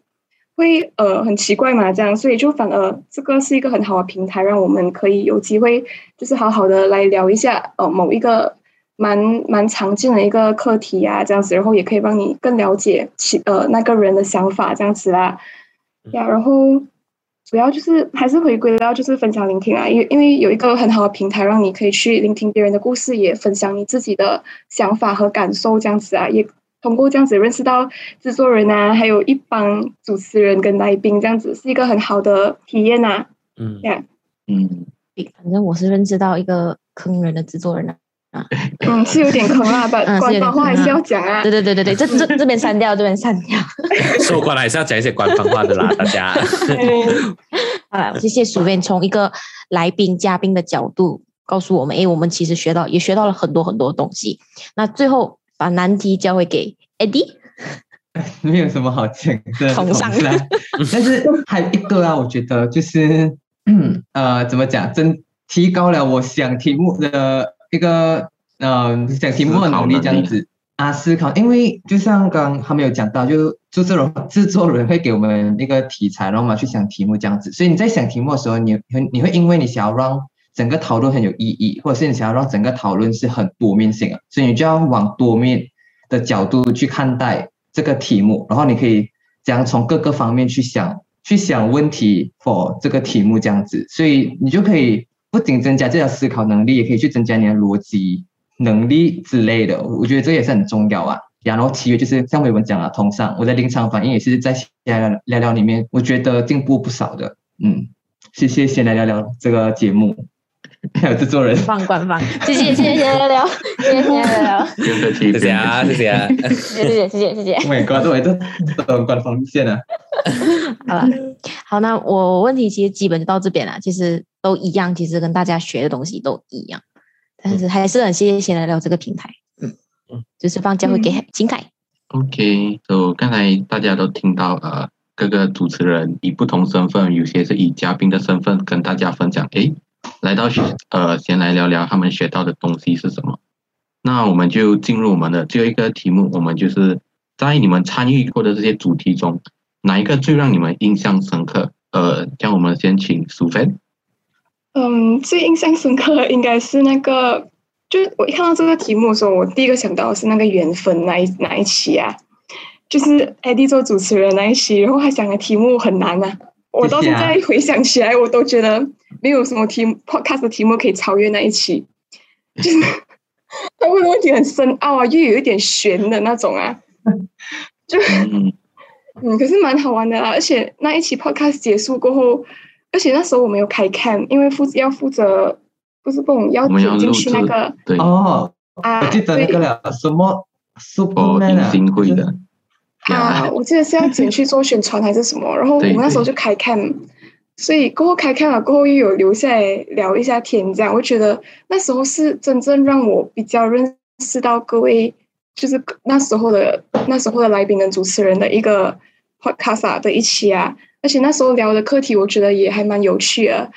会呃很奇怪嘛，这样，所以就反而这个是一个很好的平台，让我们可以有机会就是好好的来聊一下呃某一个蛮蛮常见的一个课题啊，这样子，然后也可以帮你更了解其呃那个人的想法这样子啦，呀，然后。主要就是还是回归到就是分享聆听啊，因为因为有一个很好的平台，让你可以去聆听别人的故事，也分享你自己的想法和感受，这样子啊，也通过这样子认识到制作人啊，还有一帮主持人跟来宾，这样子是一个很好的体验呐。嗯，嗯，反正我是认识到一个坑人的制作人啊。嗯，是有点坑啊，把官方话还是要讲啊。对对对对对，这这这边删掉，这边删掉。[laughs] 说官还是要讲一些官方话的啦，大家。啊，[laughs] 谢谢薯片从一个来宾嘉宾的角度告诉我们，哎，我们其实学到也学到了很多很多东西。那最后把难题交回给 Eddie。没有什么好讲的，同上 [laughs] 但是还有一个啊，我觉得就是呃，怎么讲，真提高了我想题目的。一个呃讲题目的能力这样子啊，思考，因为就像刚他们有讲到，就制作人制作人会给我们一个题材，然后我们去想题目这样子。所以你在想题目的时候，你很你会因为你想要让整个讨论很有意义，或者是你想要让整个讨论是很多面性啊，所以你就要往多面的角度去看待这个题目，然后你可以这样从各个方面去想，去想问题 for 这个题目这样子，所以你就可以。不仅增加这条思考能力，也可以去增加你的逻辑能力之类的。我觉得这也是很重要啊。然后其余就是像伟文讲了，通上我在临场反应也是在聊聊聊聊里面，我觉得进步不少的。嗯，谢谢先来聊聊这个节目，[laughs] 制作人。放官方，[laughs] 谢谢谢谢聊聊，谢谢聊聊，谢谢啊谢谢啊，谢谢谢谢谢谢。每个都都都官方线啊。[laughs] 好了，好，那我问题其实基本就到这边了，其实。都一样，其实跟大家学的东西都一样，但是还是很谢谢先来聊这个平台，嗯。嗯，就是放交会给金凯。OK，就刚才大家都听到，呃，各个主持人以不同身份，有些是以嘉宾的身份跟大家分享，诶，来到学呃，先来聊聊他们学到的东西是什么。那我们就进入我们的最后一个题目，我们就是在你们参与过的这些主题中，哪一个最让你们印象深刻？呃，让我们先请苏菲。嗯，最印象深刻应该是那个，就我一看到这个题目的时候，我第一个想到的是那个缘分那一那一期啊，就是艾迪做主持人那一期，然后他讲的题目很难啊，我到现在回想起来，我都觉得没有什么题 podcast 的题目可以超越那一期，[laughs] 就是他问的问题很深奥啊，又有一点悬的那种啊，[laughs] 就 [laughs] 嗯，可是蛮好玩的啦，而且那一期 podcast 结束过后。而且那时候我没有开 cam，因为负要负责不是不要剪进去那个哦啊，我记得那个了什么 Superman 新会的啊，[laughs] 我记得是要剪去做宣传还是什么，然后我们那时候就开 cam，所以过后开 cam 了过后又有留下来聊一下天，这样我觉得那时候是真正让我比较认识到各位，就是那时候的那时候的来宾跟主持人的一个 podcast 的一期啊。而且那时候聊的课题，我觉得也还蛮有趣的，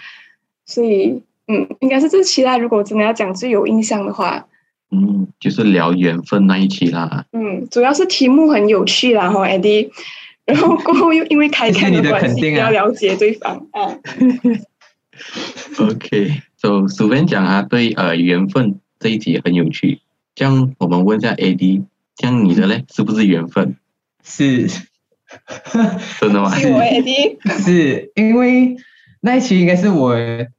所以嗯，应该是这期啦。如果真的要讲最有印象的话，嗯，就是聊缘分那一期啦。嗯，主要是题目很有趣啦，哈，Eddie。然后过后又因为开开的关系，要了解对方啊。[laughs] OK，就苏边讲啊，对呃缘分这一题很有趣。这样我们问一下 Eddie，这样你的嘞是不是缘分？是。真的吗？是因为那一期应该是我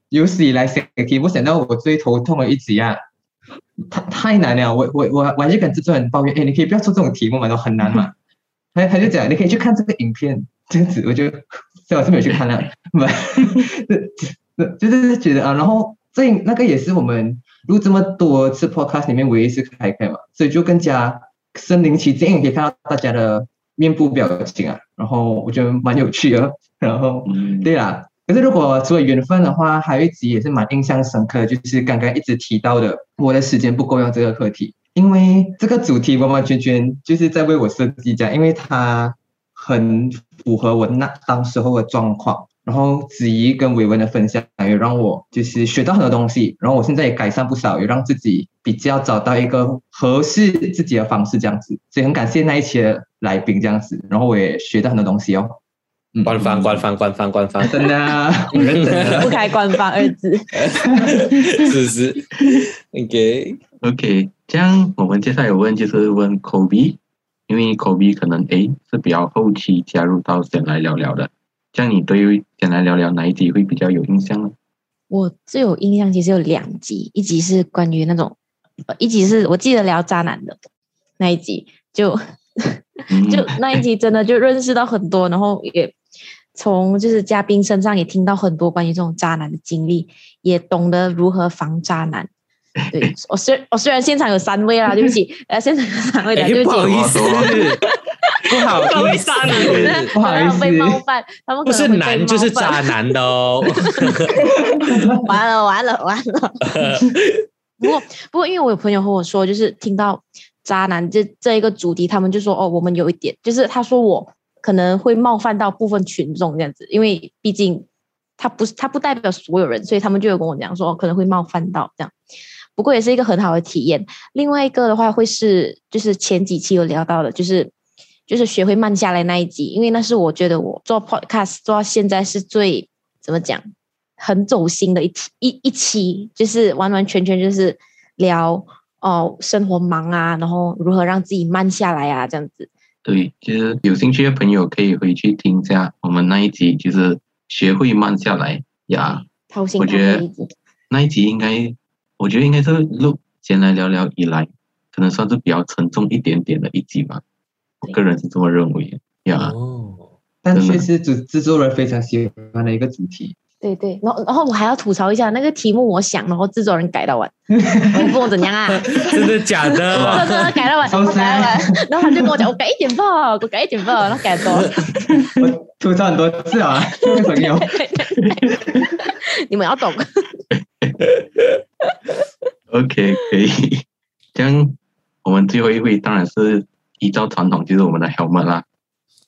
有史以来写题目想到我最头痛的一集啊，太太难了，我我我我还是跟制作人抱怨，哎，你可以不要出这种题目嘛，都很难嘛。[laughs] 他他就讲，你可以去看这个影片，这样子，我就最好是没有去看了，[laughs] 就，就是觉得啊，然后这那个也是我们录这么多次 podcast 里面唯一一次开开嘛，所以就更加身临其境，可以看到大家的。面部表情啊，然后我觉得蛮有趣的。然后，对啦，可是如果除了缘分的话，还有一集也是蛮印象深刻，就是刚刚一直提到的“我的时间不够用”这个课题。因为这个主题完完全全就是在为我设计这样，因为它很符合我那当时候的状况。然后子怡跟伟文的分享也让我就是学到很多东西，然后我现在也改善不少，也让自己比较找到一个合适自己的方式这样子，所以很感谢那一期的来宾这样子，然后我也学到很多东西哦。官方官方官方官方，真的啊，我认真的。不开官方二字。[laughs] 是是，OK OK，这样我们接下来有问就是问 Kobe，因为 Kobe 可能诶是比较后期加入到先来聊聊的，这样你对于先来聊聊哪一集会比较有印象呢？我最有印象其实有两集，一集是关于那种，呃一集是我记得聊渣男的那一集，就 [laughs] 嗯就那一集真的就认识到很多，然后也从就是嘉宾身上也听到很多关于这种渣男的经历，也懂得如何防渣男。对 [laughs] 我虽我虽然现场有三位啦，对不起，呃，现场有三位的，哎，对不起，[laughs] 不好意思，不好意思，不好意思被冒犯，他们不是男就是渣男的哦。完了完了完了！不过 [laughs] 不过，因为我有朋友和我说，就是听到渣男这这一个主题，他们就说哦，我们有一点，就是他说我可能会冒犯到部分群众这样子，因为毕竟他不是他不代表所有人，所以他们就有跟我讲说、可能会冒犯到这样。不过也是一个很好的体验。另外一个的话，会是就是前几期有聊到的，就是就是学会慢下来那一集，因为那是我觉得我做 podcast 做到现在是最怎么讲，很走心的一一一期，就是完完全全就是聊哦生活忙啊，然后如何让自己慢下来啊，这样子。对，其实有兴趣的朋友可以回去听一下我们那一集，就是学会慢下来呀。掏心掏我觉得肺一集，那一集应该，我觉得应该是录闲来聊聊以来，可能算是比较沉重一点点的一集吧。我个人是这么认为呀。哦，但却是制制作人非常喜欢的一个主题。对对，然后然后我还要吐槽一下那个题目，我想，然后制作人改到完，[laughs] 我也不懂怎样啊。[laughs] 真的假真的？的改到完，改到完然后他就跟我讲，我改一点吧，我改一点吧，然后改多。我吐槽很多次啊，各位朋友。你们要懂。OK，可以。这样，我们最后一位当然是依照传统，就是我们的 helmet 啦。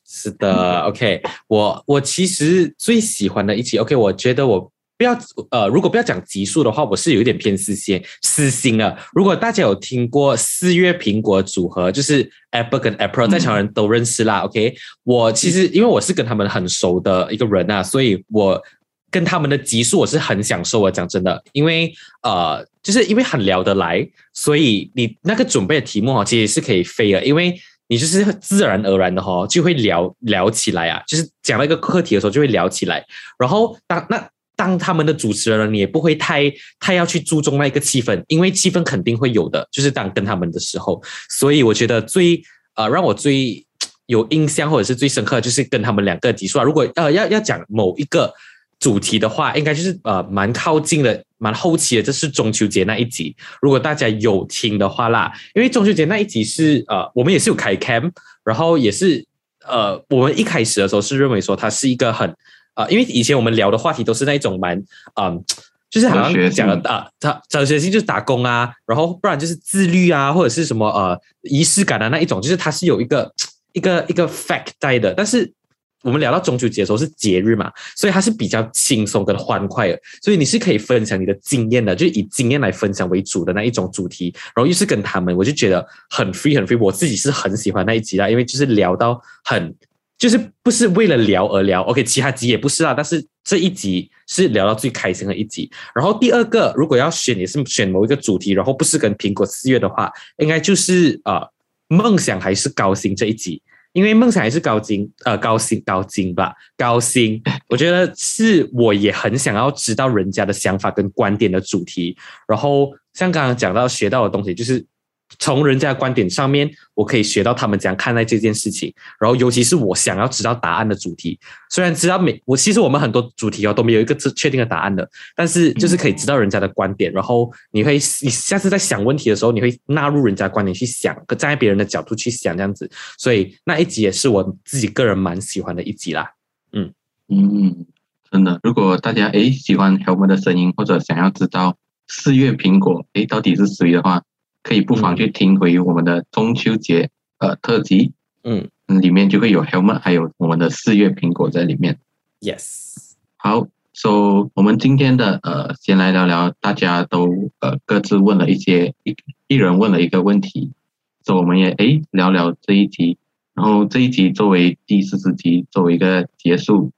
是的，OK，我我其实最喜欢的一期，OK，我觉得我不要呃，如果不要讲集数的话，我是有一点偏私心私心了。如果大家有听过四月苹果组合，就是 Apple 跟 Apple，在场人都认识啦。OK，我其实因为我是跟他们很熟的一个人啊，所以我跟他们的集数我是很享受的。讲真的，因为呃，就是因为很聊得来，所以你那个准备的题目哈，其实是可以飞的，因为。你就是自然而然的哈、就会聊聊起来啊，就是讲到一个课题的时候就会聊起来。然后当那当他们的主持人呢，你也不会太太要去注重那一个气氛，因为气氛肯定会有的，就是当跟他们的时候。所以我觉得最呃让我最有印象或者是最深刻，就是跟他们两个集数啊。如果呃要要讲某一个主题的话，应该就是呃蛮靠近的，蛮后期的，这是中秋节那一集。如果大家有听的话啦，因为中秋节那一集是呃我们也是有开 cam，然后也是呃我们一开始的时候是认为说它是一个很呃，因为以前我们聊的话题都是那一种蛮嗯。就是好像讲的啊，他哲学性就是打工啊，然后不然就是自律啊，或者是什么呃仪式感的那一种，就是它是有一个一个一个 fact 在的。但是我们聊到中秋节的时候是节日嘛，所以它是比较轻松跟欢快的，所以你是可以分享你的经验的，就以经验来分享为主的那一种主题，然后又是跟他们，我就觉得很 free 很 free，我自己是很喜欢那一集啦，因为就是聊到很。就是不是为了聊而聊，OK，其他集也不是啦，但是这一集是聊到最开心的一集。然后第二个，如果要选也是选某一个主题，然后不是跟苹果四月的话，应该就是呃梦想还是高薪这一集，因为梦想还是高薪，呃高薪高薪吧，高薪，[laughs] 我觉得是我也很想要知道人家的想法跟观点的主题。然后像刚刚讲到学到的东西，就是从人家的观点上面，我可以学到他们怎样看待这件事情。然后尤其是我想要知道答案的主题，虽然知道每我其实我们很多主题哦都没有一个确定的答案的，但是就是可以知道人家的观点，然后你会你下次在想问题的时候，你会纳入人家观点去想，站在别人的角度去想这样子。所以那一集也是我自己个人蛮喜欢的一集啦。嗯嗯，真的，如果大家诶喜欢 Helmet 的声音，或者想要知道四月苹果诶到底是谁的话，可以不妨去听回我们的中秋节呃特辑，嗯。嗯，里面就会有 Helmet，还有我们的四月苹果在里面。，yes，好，so 我们今天的呃，先来聊聊，大家都呃各自问了一些一一人问了一个问题，所以我们也诶聊聊这一集。然后这一集作为第四十集，作为一个结束，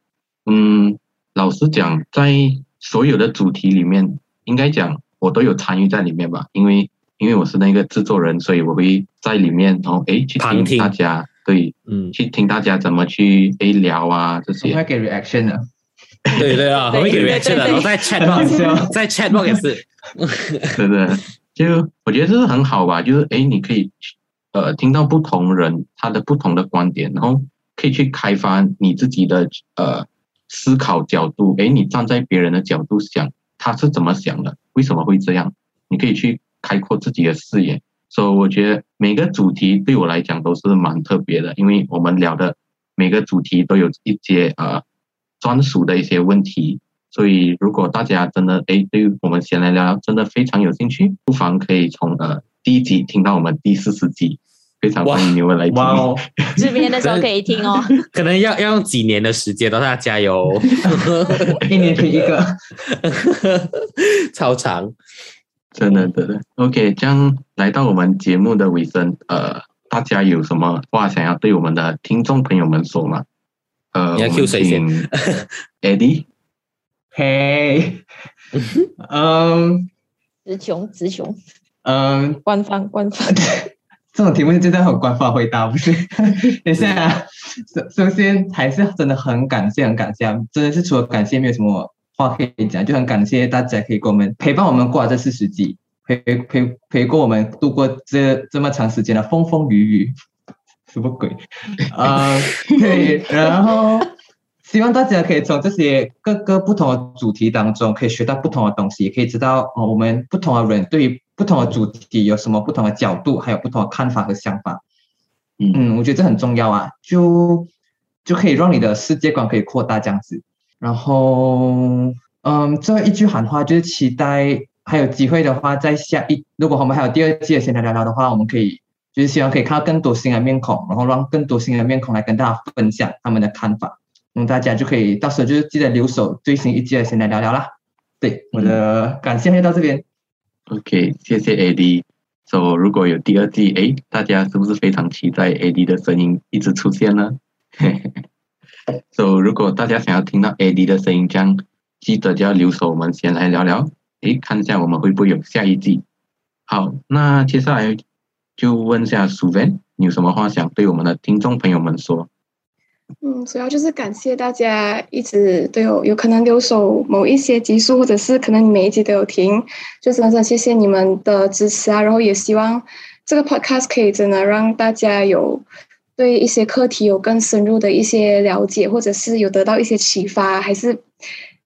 嗯，老实讲，在所有的主题里面，应该讲我都有参与在里面吧，因为因为我是那个制作人，所以我会在里面，然后哎去听大家，对，嗯，去听大家怎么去哎聊啊这些。会给 reaction 的。对对啊，会给 reaction 的，然后在 chat box，[laughs] 在 chat box 也是。[laughs] 对对，就我觉得这是很好吧，就是哎，你可以。呃，听到不同人他的不同的观点，然后可以去开发你自己的呃思考角度。诶，你站在别人的角度想，他是怎么想的？为什么会这样？你可以去开阔自己的视野。所以我觉得每个主题对我来讲都是蛮特别的，因为我们聊的每个主题都有一些呃专属的一些问题。所以如果大家真的哎对我们闲来聊聊真的非常有兴趣，不妨可以从呃第一集听到我们第四十集。非常欢迎你们来听哦！这边的时候可以听哦。可能要要用几年的时间，大家加油！[laughs] [laughs] 一年听一个，[laughs] 超长，真的真的。OK，这样来到我们节目的尾声，呃，大家有什么话想要对我们的听众朋友们说吗？呃，你要 Q 谁先？[laughs] Eddie，嘿，嗯，词穷词穷，嗯，官方官方。这种题目真的很官方回答，不是？[laughs] 等一下，首首先还是真的很感谢，很感谢，真的是除了感谢没有什么话可以讲，就很感谢大家可以跟我们陪伴我们过这四十集，陪陪陪过我们度过这这么长时间的风风雨雨，[laughs] 什么鬼？啊，对，然后希望大家可以从这些各个不同的主题当中，可以学到不同的东西，也可以知道哦，我们不同的人对于。不同的主题有什么不同的角度，还有不同的看法和想法。嗯，我觉得这很重要啊，就就可以让你的世界观可以扩大这样子。然后，嗯，最后一句喊话就是期待还有机会的话，在下一如果我们还有第二季的闲聊聊聊的话，我们可以就是希望可以看到更多新的面孔，然后让更多新的面孔来跟大家分享他们的看法。嗯，大家就可以到时候就是记得留守最新一季的闲聊聊聊啦。对，我的感谢就到这边。OK，谢谢 AD。So，如果有第二季，哎，大家是不是非常期待 AD 的声音一直出现呢 [laughs]？So，如果大家想要听到 AD 的声音，这样记得就要留守，我们先来聊聊，哎，看一下我们会不会有下一季。好，那接下来就问一下 Suven，你有什么话想对我们的听众朋友们说？嗯，主要就是感谢大家一直都有有可能留守某一些集数，或者是可能你每一集都有听，就真的谢谢你们的支持啊！然后也希望这个 podcast 可以真的让大家有对一些课题有更深入的一些了解，或者是有得到一些启发，还是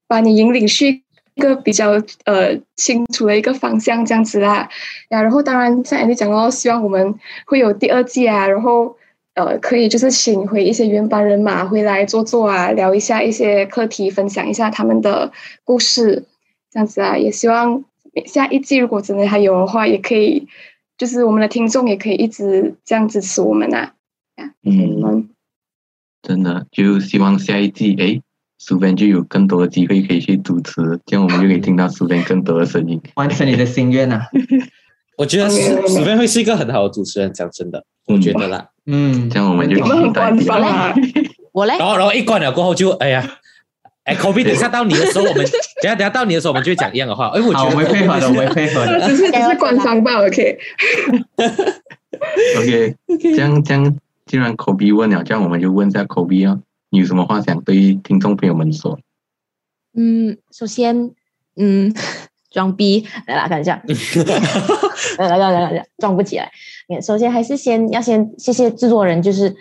把你引领去一个比较呃清楚的一个方向这样子啦。呀，然后当然像 Andy 讲哦，希望我们会有第二季啊，然后。呃，可以就是请回一些原班人马回来坐坐啊，聊一下一些课题，分享一下他们的故事，这样子啊。也希望下一季如果真的还有的话，也可以，就是我们的听众也可以一直这样支持我们啊。嗯，真的就希望下一季，哎，苏边就有更多的机会可以去主持，这样我们就可以听到苏边更多的声音，[laughs] 完成你的心愿啊。[laughs] 我觉得苏苏边会是一个很好的主持人，讲真的，我觉得啦。嗯，这样我们就期待一下。我嘞，然后然后一关了过后就哎呀，哎，口鼻等下到你的时候，我们 [laughs] 等下等下到你的时候，我们就会讲一样的话。哎，我觉得我们配合的，我们配合的，只是只是官方吧，OK。OK，这样这样，既然口鼻问了，这样我们就问一下口鼻啊，你有什么话想对听众朋友们说？嗯，首先，嗯。装逼，来啦，看一下，来来来来来，装不起来。首先还是先要先谢谢制作人，就是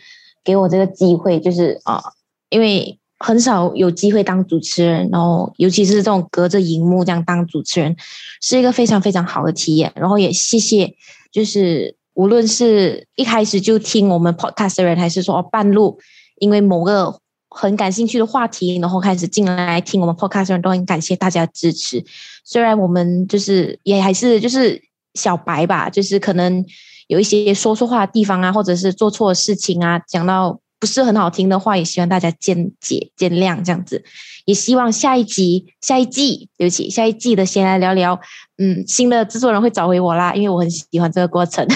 给我这个机会，就是啊，因为很少有机会当主持人，然后尤其是这种隔着荧幕这样当主持人，是一个非常非常好的体验。然后也谢谢，就是无论是一开始就听我们 podcast 的人，还是说半路因为某个。很感兴趣的话题，然后开始进来听我们 podcast 的人都很感谢大家支持。虽然我们就是也还是就是小白吧，就是可能有一些说错话的地方啊，或者是做错事情啊，讲到不是很好听的话，也希望大家见解见谅这样子。也希望下一集、下一季，对不起，下一季的先来聊聊。嗯，新的制作人会找回我啦，因为我很喜欢这个过程。[laughs]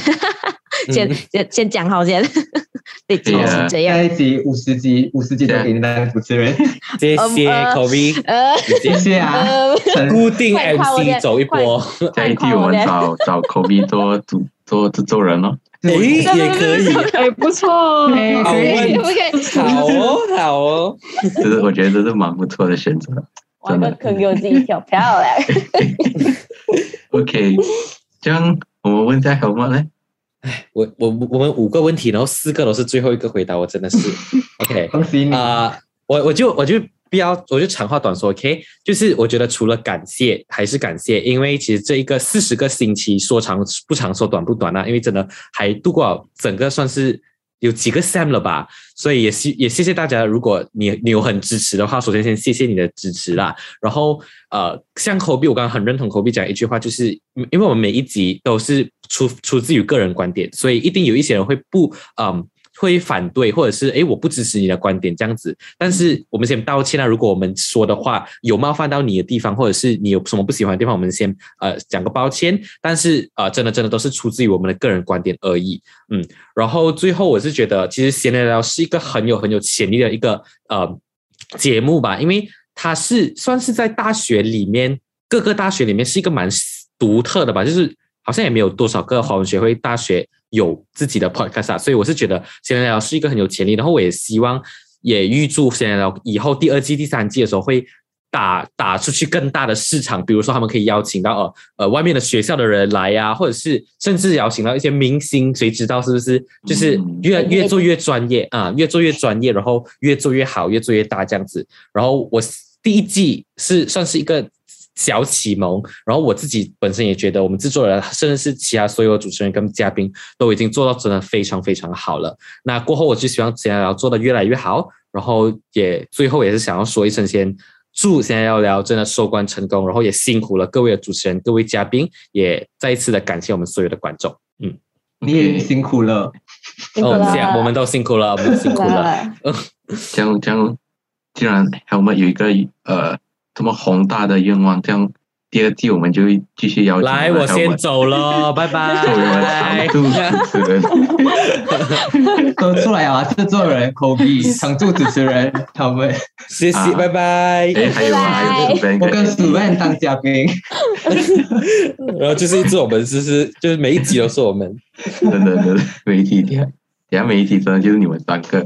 先先先讲好先，[laughs] 对，就是这样。下一集五十集，五十集都给你当主持人，谢谢 [laughs] Kobe，呃，谢谢啊，固定 MC 走一波，下一季我们找找 Kobe 做主做制作人哦。哎，也可以，哎，不错，哎，可以，可以，好哦，好哦，这是我觉得这是蛮不错的选择，真的，可给我自己跳，漂亮。OK，这样我们问一下好吗？来，哎，我我我们五个问题，然后四个都是最后一个回答，我真的是 [laughs] OK，恭喜你啊！我我就我就。不要，我就长话短说，OK？就是我觉得除了感谢还是感谢，因为其实这一个四十个星期说长不长，说短不短啊，因为真的还度过整个算是有几个 Sam 了吧，所以也谢也谢谢大家。如果你你有很支持的话，首先先谢谢你的支持啦。然后呃，像口币，我刚刚很认同口币讲一句话，就是因为我们每一集都是出出自于个人观点，所以一定有一些人会不嗯。会反对，或者是哎，我不支持你的观点这样子。但是我们先道歉啊！如果我们说的话有冒犯到你的地方，或者是你有什么不喜欢的地方，我们先呃讲个抱歉。但是呃，真的真的都是出自于我们的个人观点而已。嗯，然后最后我是觉得，其实闲聊聊是一个很有很有潜力的一个呃节目吧，因为它是算是在大学里面各个大学里面是一个蛮独特的吧，就是好像也没有多少个华文学会大学。有自己的 podcast 啊，所以我是觉得闲聊聊是一个很有潜力，然后我也希望也预祝闲聊聊以后第二季、第三季的时候会打打出去更大的市场，比如说他们可以邀请到呃呃外面的学校的人来呀，或者是甚至邀请到一些明星，谁知道是不是？就是越越做越专业啊，越做越专业，然后越做越好，越做越大这样子。然后我第一季是算是一个。小启蒙，然后我自己本身也觉得，我们制作人甚至是其他所有主持人跟嘉宾都已经做到真的非常非常好了。那过后，我就希望闲聊聊做的越来越好，然后也最后也是想要说一声，先祝闲聊聊真的收官成功，然后也辛苦了各位的主持人、各位嘉宾，也再一次的感谢我们所有的观众。嗯，你也辛苦了，哦，这样我们都辛苦了，我们辛苦了。嗯，[laughs] 这样这样，既然我们有一个呃。这么宏大的愿望，这样第二季我们就继续邀请。来，我先走了，[laughs] 拜拜。作为常驻主持人，[laughs] 都出来啊！制作人 Kobe，常驻主持人 [laughs] 他们，谢谢，拜拜。还有还有，我跟 Suvan 当嘉宾，然后就是一直我们就是就是每一集都是我们，真的真的每一集，等下等下每一集真的就是你们三个，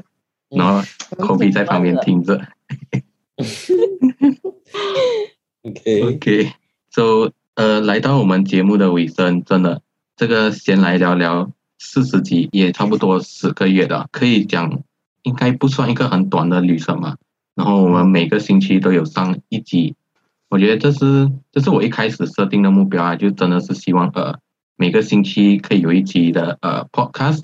然后 Kobe 在旁边听着。[laughs] OK，OK，So，呃，来到我们节目的尾声，真的，这个先来聊聊四十集，也差不多十个月的，可以讲，应该不算一个很短的旅程嘛。然后我们每个星期都有上一集，我觉得这是这是我一开始设定的目标啊，就真的是希望呃每个星期可以有一集的呃 Podcast，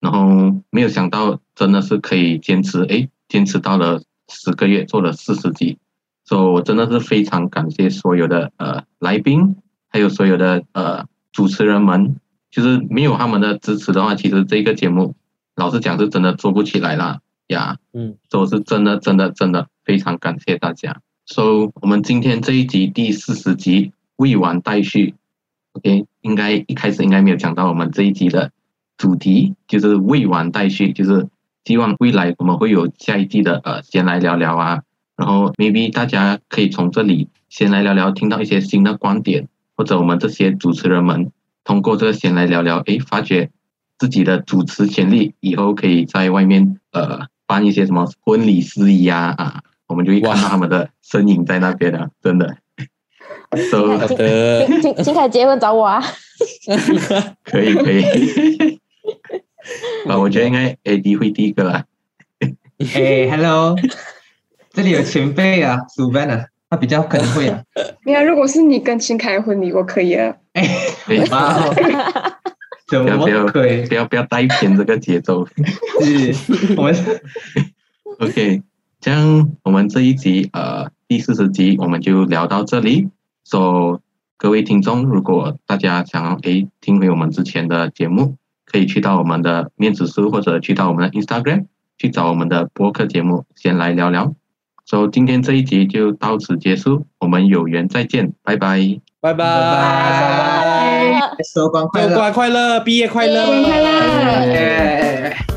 然后没有想到真的是可以坚持，哎，坚持到了十个月，做了四十集。所以，我真的是非常感谢所有的呃来宾，还有所有的呃主持人们。就是没有他们的支持的话，其实这个节目，老实讲是真的做不起来啦呀。嗯，所以是真的真的真的非常感谢大家。So，我们今天这一集第四十集未完待续。OK，应该一开始应该没有讲到我们这一集的主题，就是未完待续，就是希望未来我们会有下一季的呃，先来聊聊啊。然后，maybe 大家可以从这里先来聊聊，听到一些新的观点，或者我们这些主持人们通过这个先来聊聊，哎，发觉自己的主持潜力，以后可以在外面呃办一些什么婚礼司仪啊啊，我们就会看到他们的身影在那边的，[laughs] 真的。好的，金金凯结婚找我啊！可 [laughs] 以 [laughs] 可以。啊，我觉得应该 AD 会第一个啦。哎，Hello。这里有前辈啊，苏班啊，他比较可能会啊。[laughs] 你看，如果是你跟秦凯婚礼，我可以啊。哎，哇，[laughs] 怎么不要可以？不要不要带偏这个节奏。[laughs] 是，我们 OK，这样我们这一集呃第四十集我们就聊到这里。So 各位听众，如果大家想要诶听回我们之前的节目，可以去到我们的面子书或者去到我们的 Instagram 去找我们的播客节目，先来聊聊。所、以今天这一集就到此结束，我们有缘再见，拜拜，拜拜，收官快乐，收官快乐，毕业快乐，快乐。